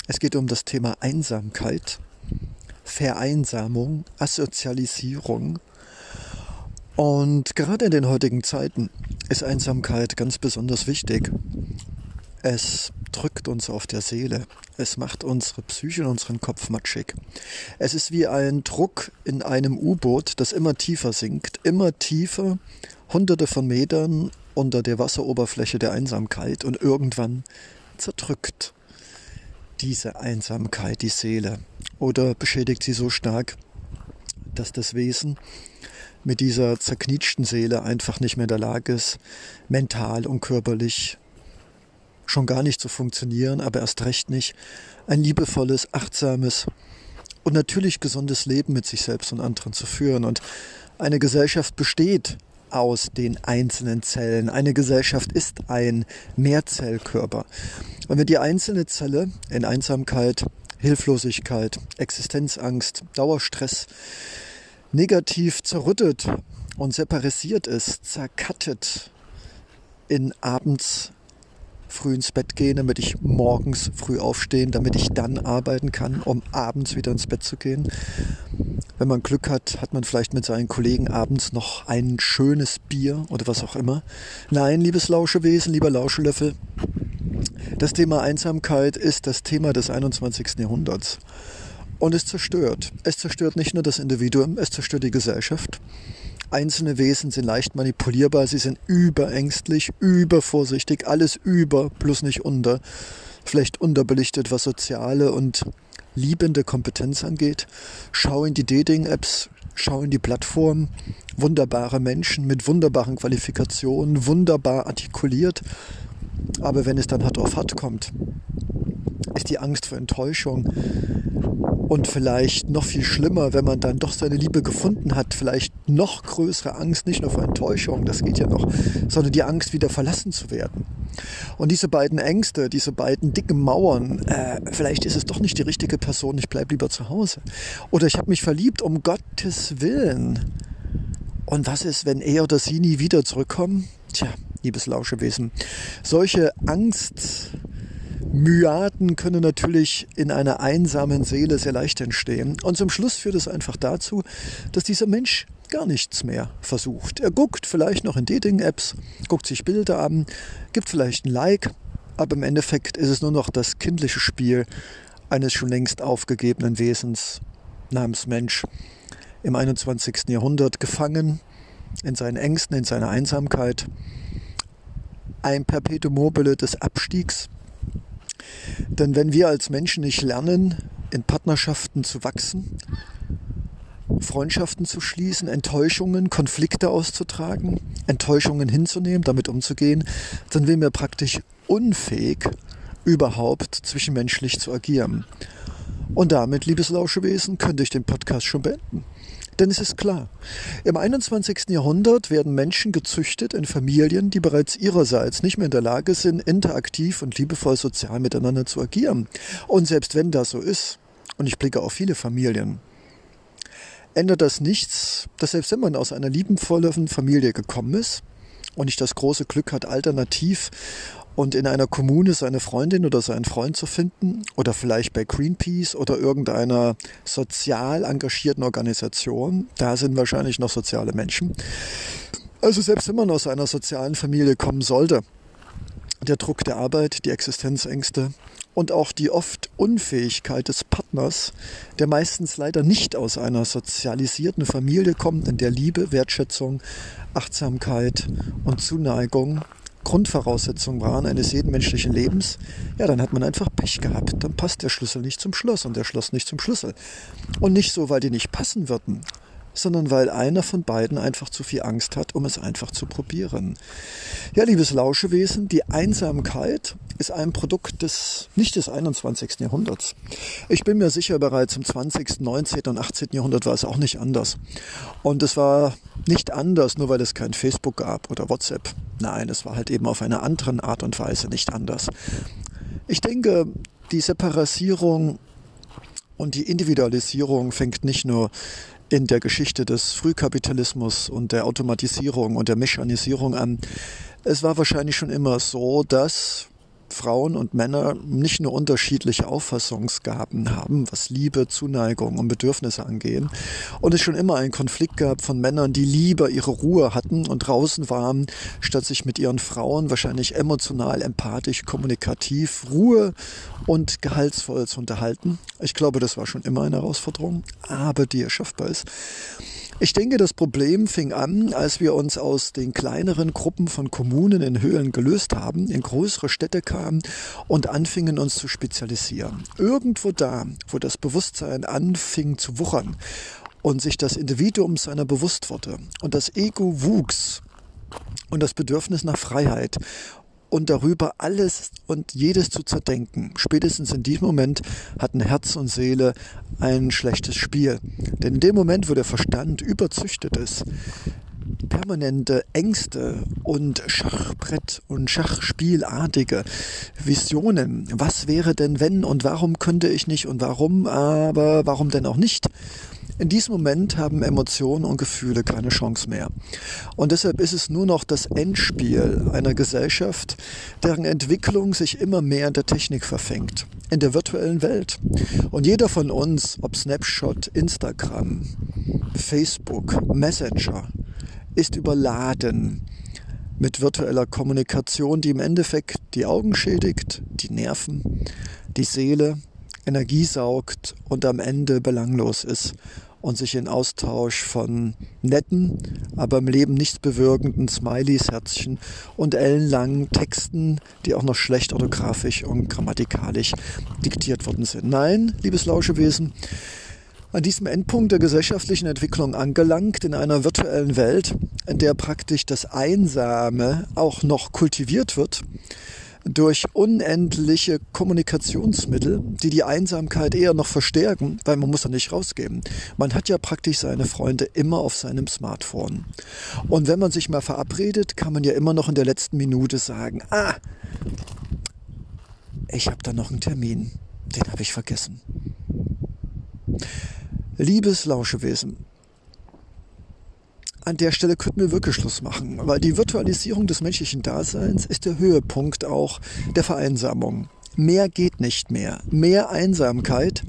es geht um das Thema Einsamkeit, Vereinsamung, Asozialisierung. Und gerade in den heutigen Zeiten ist Einsamkeit ganz besonders wichtig. Es drückt uns auf der Seele. Es macht unsere Psyche und unseren Kopf matschig. Es ist wie ein Druck in einem U-Boot, das immer tiefer sinkt, immer tiefer, hunderte von Metern unter der Wasseroberfläche der Einsamkeit und irgendwann zerdrückt diese Einsamkeit die Seele oder beschädigt sie so stark, dass das Wesen mit dieser zerknietschten Seele einfach nicht mehr in der Lage ist, mental und körperlich schon gar nicht zu funktionieren, aber erst recht nicht ein liebevolles, achtsames und natürlich gesundes Leben mit sich selbst und anderen zu führen. Und eine Gesellschaft besteht aus den einzelnen Zellen. Eine Gesellschaft ist ein Mehrzellkörper. Und wenn die einzelne Zelle in Einsamkeit, Hilflosigkeit, Existenzangst, Dauerstress negativ zerrüttet und separisiert ist, zerkattet in abends früh ins Bett gehen, damit ich morgens früh aufstehen, damit ich dann arbeiten kann, um abends wieder ins Bett zu gehen. Wenn man Glück hat, hat man vielleicht mit seinen Kollegen abends noch ein schönes Bier oder was auch immer. Nein, liebes Lauschewesen, lieber Lauschelöffel, das Thema Einsamkeit ist das Thema des 21. Jahrhunderts. Und es zerstört. Es zerstört nicht nur das Individuum, es zerstört die Gesellschaft. Einzelne Wesen sind leicht manipulierbar, sie sind überängstlich, übervorsichtig, alles über, plus nicht unter. Vielleicht unterbelichtet, was soziale und liebende Kompetenz angeht. Schau in die Dating-Apps, schau in die Plattform. Wunderbare Menschen mit wunderbaren Qualifikationen, wunderbar artikuliert. Aber wenn es dann hart auf hart kommt, ist die Angst vor Enttäuschung und vielleicht noch viel schlimmer, wenn man dann doch seine Liebe gefunden hat, vielleicht noch größere Angst, nicht nur vor Enttäuschung, das geht ja noch, sondern die Angst, wieder verlassen zu werden. Und diese beiden Ängste, diese beiden dicken Mauern, äh, vielleicht ist es doch nicht die richtige Person, ich bleibe lieber zu Hause. Oder ich habe mich verliebt, um Gottes Willen. Und was ist, wenn er oder sie nie wieder zurückkommen? Tja, liebes Lauschewesen, solche Angst, Myaden können natürlich in einer einsamen Seele sehr leicht entstehen. Und zum Schluss führt es einfach dazu, dass dieser Mensch gar nichts mehr versucht. Er guckt vielleicht noch in Dating-Apps, guckt sich Bilder an, gibt vielleicht ein Like, aber im Endeffekt ist es nur noch das kindliche Spiel eines schon längst aufgegebenen Wesens namens Mensch im 21. Jahrhundert gefangen in seinen Ängsten, in seiner Einsamkeit. Ein Perpetuum mobile des Abstiegs, denn wenn wir als Menschen nicht lernen, in Partnerschaften zu wachsen, Freundschaften zu schließen, Enttäuschungen, Konflikte auszutragen, Enttäuschungen hinzunehmen, damit umzugehen, dann sind wir praktisch unfähig, überhaupt zwischenmenschlich zu agieren. Und damit, liebes Lauschewesen, könnte ich den Podcast schon beenden. Denn es ist klar, im 21. Jahrhundert werden Menschen gezüchtet in Familien, die bereits ihrerseits nicht mehr in der Lage sind, interaktiv und liebevoll sozial miteinander zu agieren. Und selbst wenn das so ist, und ich blicke auf viele Familien, ändert das nichts, dass selbst wenn man aus einer liebenvollen Familie gekommen ist und nicht das große Glück hat, alternativ und in einer Kommune seine Freundin oder seinen Freund zu finden oder vielleicht bei Greenpeace oder irgendeiner sozial engagierten Organisation, da sind wahrscheinlich noch soziale Menschen. Also selbst wenn man aus einer sozialen Familie kommen sollte, der Druck der Arbeit, die Existenzängste und auch die oft Unfähigkeit des Partners, der meistens leider nicht aus einer sozialisierten Familie kommt, in der Liebe, Wertschätzung, Achtsamkeit und Zuneigung Grundvoraussetzungen waren eines jeden menschlichen Lebens, ja, dann hat man einfach Pech gehabt. Dann passt der Schlüssel nicht zum Schloss und der Schloss nicht zum Schlüssel. Und nicht so, weil die nicht passen würden, sondern weil einer von beiden einfach zu viel Angst hat, um es einfach zu probieren. Ja, liebes Lauschewesen, die Einsamkeit ist ein Produkt des, nicht des 21. Jahrhunderts. Ich bin mir sicher, bereits im 20., 19. und 18. Jahrhundert war es auch nicht anders. Und es war nicht anders, nur weil es kein Facebook gab oder WhatsApp. Nein, es war halt eben auf eine andere Art und Weise nicht anders. Ich denke, die Separasierung und die Individualisierung fängt nicht nur in der Geschichte des Frühkapitalismus und der Automatisierung und der Mechanisierung an. Es war wahrscheinlich schon immer so, dass Frauen und Männer nicht nur unterschiedliche Auffassungsgaben haben, was Liebe, Zuneigung und Bedürfnisse angehen. Und es schon immer einen Konflikt gab von Männern, die lieber ihre Ruhe hatten und draußen waren, statt sich mit ihren Frauen wahrscheinlich emotional, empathisch, kommunikativ, Ruhe und gehaltsvoll zu unterhalten. Ich glaube, das war schon immer eine Herausforderung, aber die erschaffbar ist. Ich denke, das Problem fing an, als wir uns aus den kleineren Gruppen von Kommunen in Höhlen gelöst haben, in größere Städte kamen und anfingen uns zu spezialisieren. Irgendwo da, wo das Bewusstsein anfing zu wuchern und sich das Individuum seiner bewusst wurde und das Ego wuchs und das Bedürfnis nach Freiheit und darüber alles und jedes zu zerdenken. Spätestens in diesem Moment hatten Herz und Seele ein schlechtes Spiel. Denn in dem Moment, wo der Verstand überzüchtet ist, permanente Ängste und Schachbrett- und Schachspielartige Visionen. Was wäre denn wenn und warum könnte ich nicht und warum, aber warum denn auch nicht? In diesem Moment haben Emotionen und Gefühle keine Chance mehr. Und deshalb ist es nur noch das Endspiel einer Gesellschaft, deren Entwicklung sich immer mehr in der Technik verfängt, in der virtuellen Welt. Und jeder von uns, ob Snapshot, Instagram, Facebook, Messenger, ist überladen mit virtueller Kommunikation, die im Endeffekt die Augen schädigt, die Nerven, die Seele, Energie saugt und am Ende belanglos ist und sich in Austausch von netten, aber im Leben nichts bewirkenden Smileys, Herzchen und ellenlangen Texten, die auch noch schlecht orthografisch und grammatikalisch diktiert worden sind. Nein, liebes Lauschewesen, an diesem Endpunkt der gesellschaftlichen Entwicklung angelangt, in einer virtuellen Welt, in der praktisch das Einsame auch noch kultiviert wird, durch unendliche Kommunikationsmittel, die die Einsamkeit eher noch verstärken, weil man muss ja nicht rausgeben. Man hat ja praktisch seine Freunde immer auf seinem Smartphone. Und wenn man sich mal verabredet, kann man ja immer noch in der letzten Minute sagen, ah, ich habe da noch einen Termin, den habe ich vergessen. Liebes Lauschewesen, an der Stelle könnten wir wirklich Schluss machen, weil die Virtualisierung des menschlichen Daseins ist der Höhepunkt auch der Vereinsamung. Mehr geht nicht mehr. Mehr Einsamkeit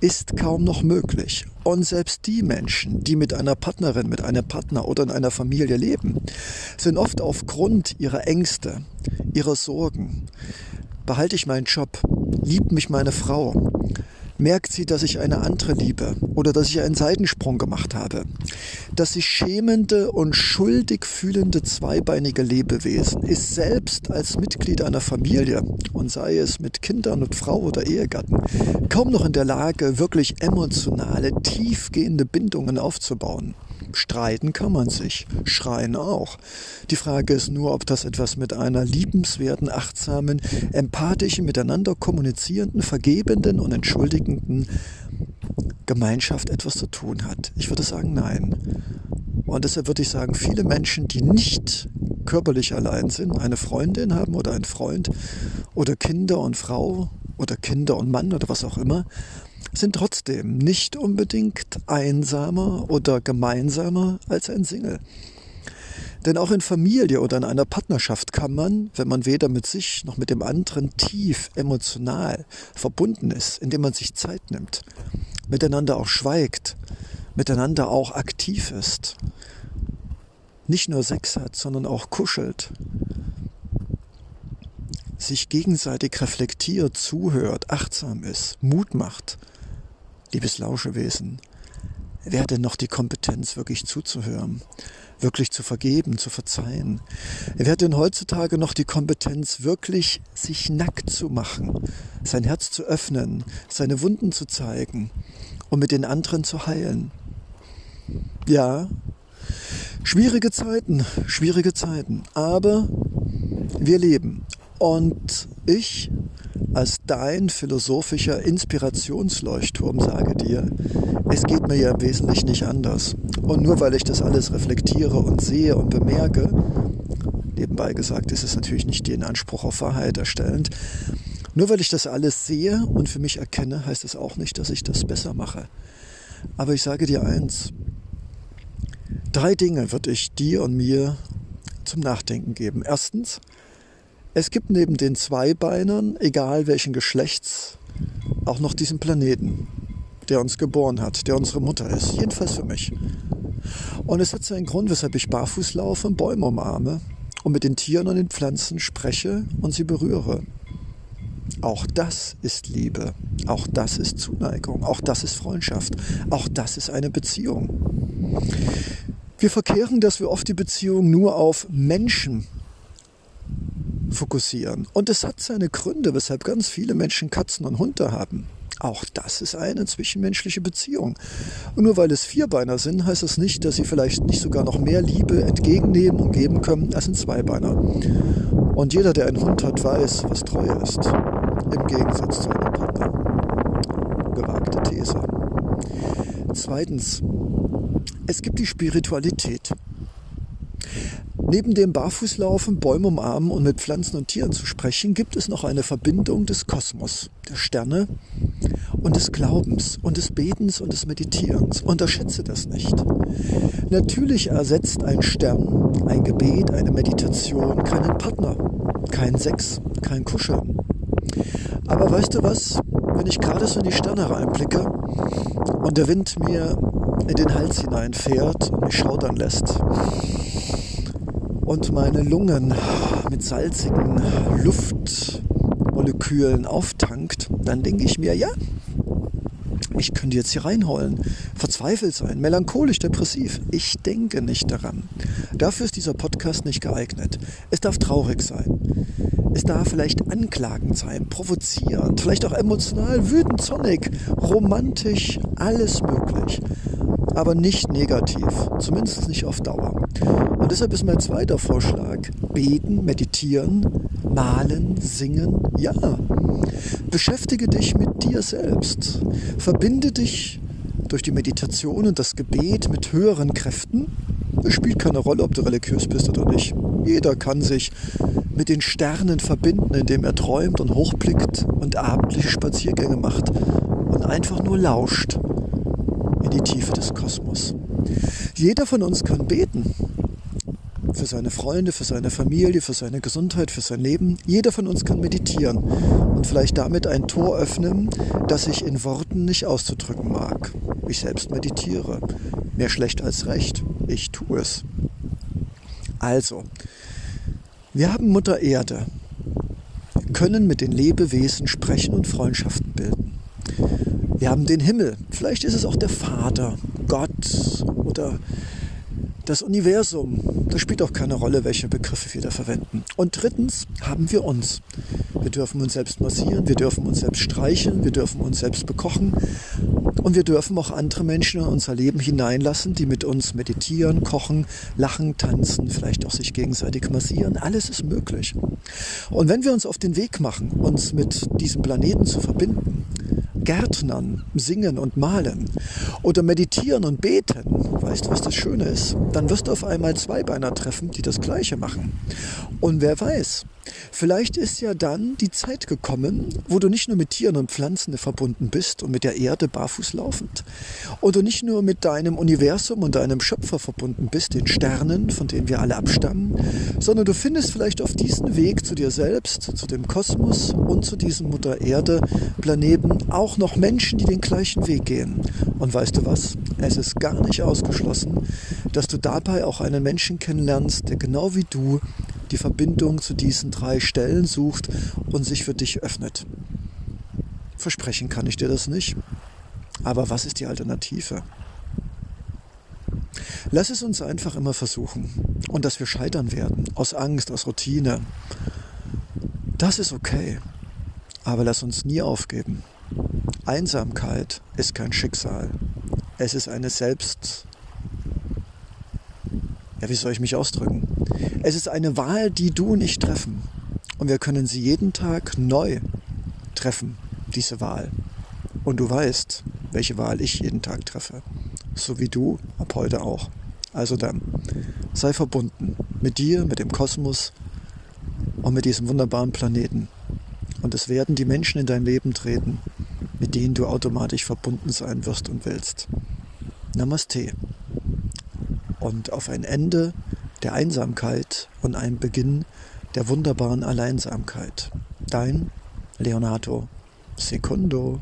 ist kaum noch möglich. Und selbst die Menschen, die mit einer Partnerin, mit einem Partner oder in einer Familie leben, sind oft aufgrund ihrer Ängste, ihrer Sorgen, behalte ich meinen Job, liebt mich meine Frau, merkt sie, dass ich eine andere liebe oder dass ich einen Seitensprung gemacht habe. Das sich schämende und schuldig fühlende zweibeinige Lebewesen ist selbst als Mitglied einer Familie und sei es mit Kindern und Frau oder Ehegatten kaum noch in der Lage, wirklich emotionale, tiefgehende Bindungen aufzubauen. Streiten kann man sich, schreien auch. Die Frage ist nur, ob das etwas mit einer liebenswerten, achtsamen, empathischen, miteinander kommunizierenden, vergebenden und entschuldigenden Gemeinschaft etwas zu tun hat. Ich würde sagen, nein. Und deshalb würde ich sagen, viele Menschen, die nicht körperlich allein sind, eine Freundin haben oder einen Freund oder Kinder und Frau oder Kinder und Mann oder was auch immer, sind trotzdem nicht unbedingt einsamer oder gemeinsamer als ein Single. Denn auch in Familie oder in einer Partnerschaft kann man, wenn man weder mit sich noch mit dem anderen tief emotional verbunden ist, indem man sich Zeit nimmt, miteinander auch schweigt, miteinander auch aktiv ist, nicht nur Sex hat, sondern auch kuschelt, sich gegenseitig reflektiert, zuhört, achtsam ist, Mut macht, liebes Lauschewesen, wer hat denn noch die Kompetenz, wirklich zuzuhören, wirklich zu vergeben, zu verzeihen? Wer hat denn heutzutage noch die Kompetenz, wirklich sich nackt zu machen, sein Herz zu öffnen, seine Wunden zu zeigen und mit den anderen zu heilen? Ja, schwierige Zeiten, schwierige Zeiten, aber wir leben. Und ich als dein philosophischer Inspirationsleuchtturm sage dir, es geht mir ja im Wesentlichen nicht anders. Und nur weil ich das alles reflektiere und sehe und bemerke, nebenbei gesagt ist es natürlich nicht den Anspruch auf Wahrheit erstellend, nur weil ich das alles sehe und für mich erkenne, heißt es auch nicht, dass ich das besser mache. Aber ich sage dir eins, drei Dinge würde ich dir und mir zum Nachdenken geben. Erstens, es gibt neben den Zweibeinern, egal welchen Geschlechts, auch noch diesen Planeten, der uns geboren hat, der unsere Mutter ist. Jedenfalls für mich. Und es hat seinen Grund, weshalb ich barfuß laufe und Bäume umarme und mit den Tieren und den Pflanzen spreche und sie berühre. Auch das ist Liebe, auch das ist Zuneigung, auch das ist Freundschaft, auch das ist eine Beziehung. Wir verkehren, dass wir oft die Beziehung nur auf Menschen fokussieren. Und es hat seine Gründe, weshalb ganz viele Menschen Katzen und Hunde haben. Auch das ist eine zwischenmenschliche Beziehung. Und nur weil es Vierbeiner sind, heißt das nicht, dass sie vielleicht nicht sogar noch mehr Liebe entgegennehmen und geben können als ein Zweibeiner. Und jeder, der einen Hund hat, weiß, was Treue ist. Im Gegensatz zu einem Partner. Gewagte These. Zweitens, es gibt die Spiritualität. Neben dem Barfußlaufen, Bäume umarmen und mit Pflanzen und Tieren zu sprechen, gibt es noch eine Verbindung des Kosmos, der Sterne und des Glaubens und des Betens und des Meditierens. Unterschätze das nicht. Natürlich ersetzt ein Stern, ein Gebet, eine Meditation keinen Partner, kein Sex, kein Kuscheln. Aber weißt du was? Wenn ich gerade so in die Sterne reinblicke und der Wind mir in den Hals hineinfährt und mich schaudern lässt und meine Lungen mit salzigen Luftmolekülen auftankt, dann denke ich mir, ja, ich könnte jetzt hier reinholen, verzweifelt sein, melancholisch, depressiv. Ich denke nicht daran. Dafür ist dieser Podcast nicht geeignet. Es darf traurig sein. Es darf vielleicht anklagend sein, provozierend, vielleicht auch emotional, wütend, zornig, romantisch, alles möglich. Aber nicht negativ, zumindest nicht auf Dauer. Und deshalb ist mein zweiter Vorschlag, beten, meditieren, malen, singen, ja. Beschäftige dich mit dir selbst. Verbinde dich durch die Meditation und das Gebet mit höheren Kräften. Es spielt keine Rolle, ob du religiös bist oder nicht. Jeder kann sich mit den Sternen verbinden, indem er träumt und hochblickt und abendliche Spaziergänge macht und einfach nur lauscht in die Tiefe des Kosmos. Jeder von uns kann beten. Für seine Freunde, für seine Familie, für seine Gesundheit, für sein Leben. Jeder von uns kann meditieren und vielleicht damit ein Tor öffnen, das ich in Worten nicht auszudrücken mag. Ich selbst meditiere. Mehr schlecht als recht. Ich tue es. Also, wir haben Mutter Erde, können mit den Lebewesen sprechen und Freundschaften bilden. Wir haben den Himmel, vielleicht ist es auch der Vater, Gott oder das Universum. Das spielt auch keine Rolle, welche Begriffe wir da verwenden. Und drittens haben wir uns. Wir dürfen uns selbst massieren, wir dürfen uns selbst streicheln, wir dürfen uns selbst bekochen und wir dürfen auch andere Menschen in unser Leben hineinlassen, die mit uns meditieren, kochen, lachen, tanzen, vielleicht auch sich gegenseitig massieren. Alles ist möglich. Und wenn wir uns auf den Weg machen, uns mit diesem Planeten zu verbinden, Gärtnern, singen und malen oder meditieren und beten, weißt du, was das Schöne ist? Dann wirst du auf einmal Zweibeiner treffen, die das Gleiche machen. Und wer weiß, vielleicht ist ja dann die Zeit gekommen, wo du nicht nur mit Tieren und Pflanzen verbunden bist und mit der Erde barfuß laufend, oder nicht nur mit deinem Universum und deinem Schöpfer verbunden bist, den Sternen, von denen wir alle abstammen, sondern du findest vielleicht auf diesem Weg zu dir selbst, zu dem Kosmos und zu diesem Mutter Erde Planeten auch noch Menschen, die den gleichen Weg gehen. Und weißt du was? Es ist gar nicht ausgeschlossen, dass du dabei auch einen Menschen kennenlernst, der genau wie du die Verbindung zu diesen drei Stellen sucht und sich für dich öffnet. Versprechen kann ich dir das nicht. Aber was ist die Alternative? Lass es uns einfach immer versuchen. Und dass wir scheitern werden, aus Angst, aus Routine. Das ist okay. Aber lass uns nie aufgeben. Einsamkeit ist kein Schicksal. Es ist eine Selbst... Ja, wie soll ich mich ausdrücken? Es ist eine Wahl, die du und ich treffen. Und wir können sie jeden Tag neu treffen, diese Wahl. Und du weißt, welche Wahl ich jeden Tag treffe. So wie du ab heute auch. Also dann, sei verbunden mit dir, mit dem Kosmos und mit diesem wunderbaren Planeten. Und es werden die Menschen in dein Leben treten, mit denen du automatisch verbunden sein wirst und willst. Namaste. Und auf ein Ende der Einsamkeit und ein Beginn der wunderbaren Alleinsamkeit. Dein Leonardo Secundo.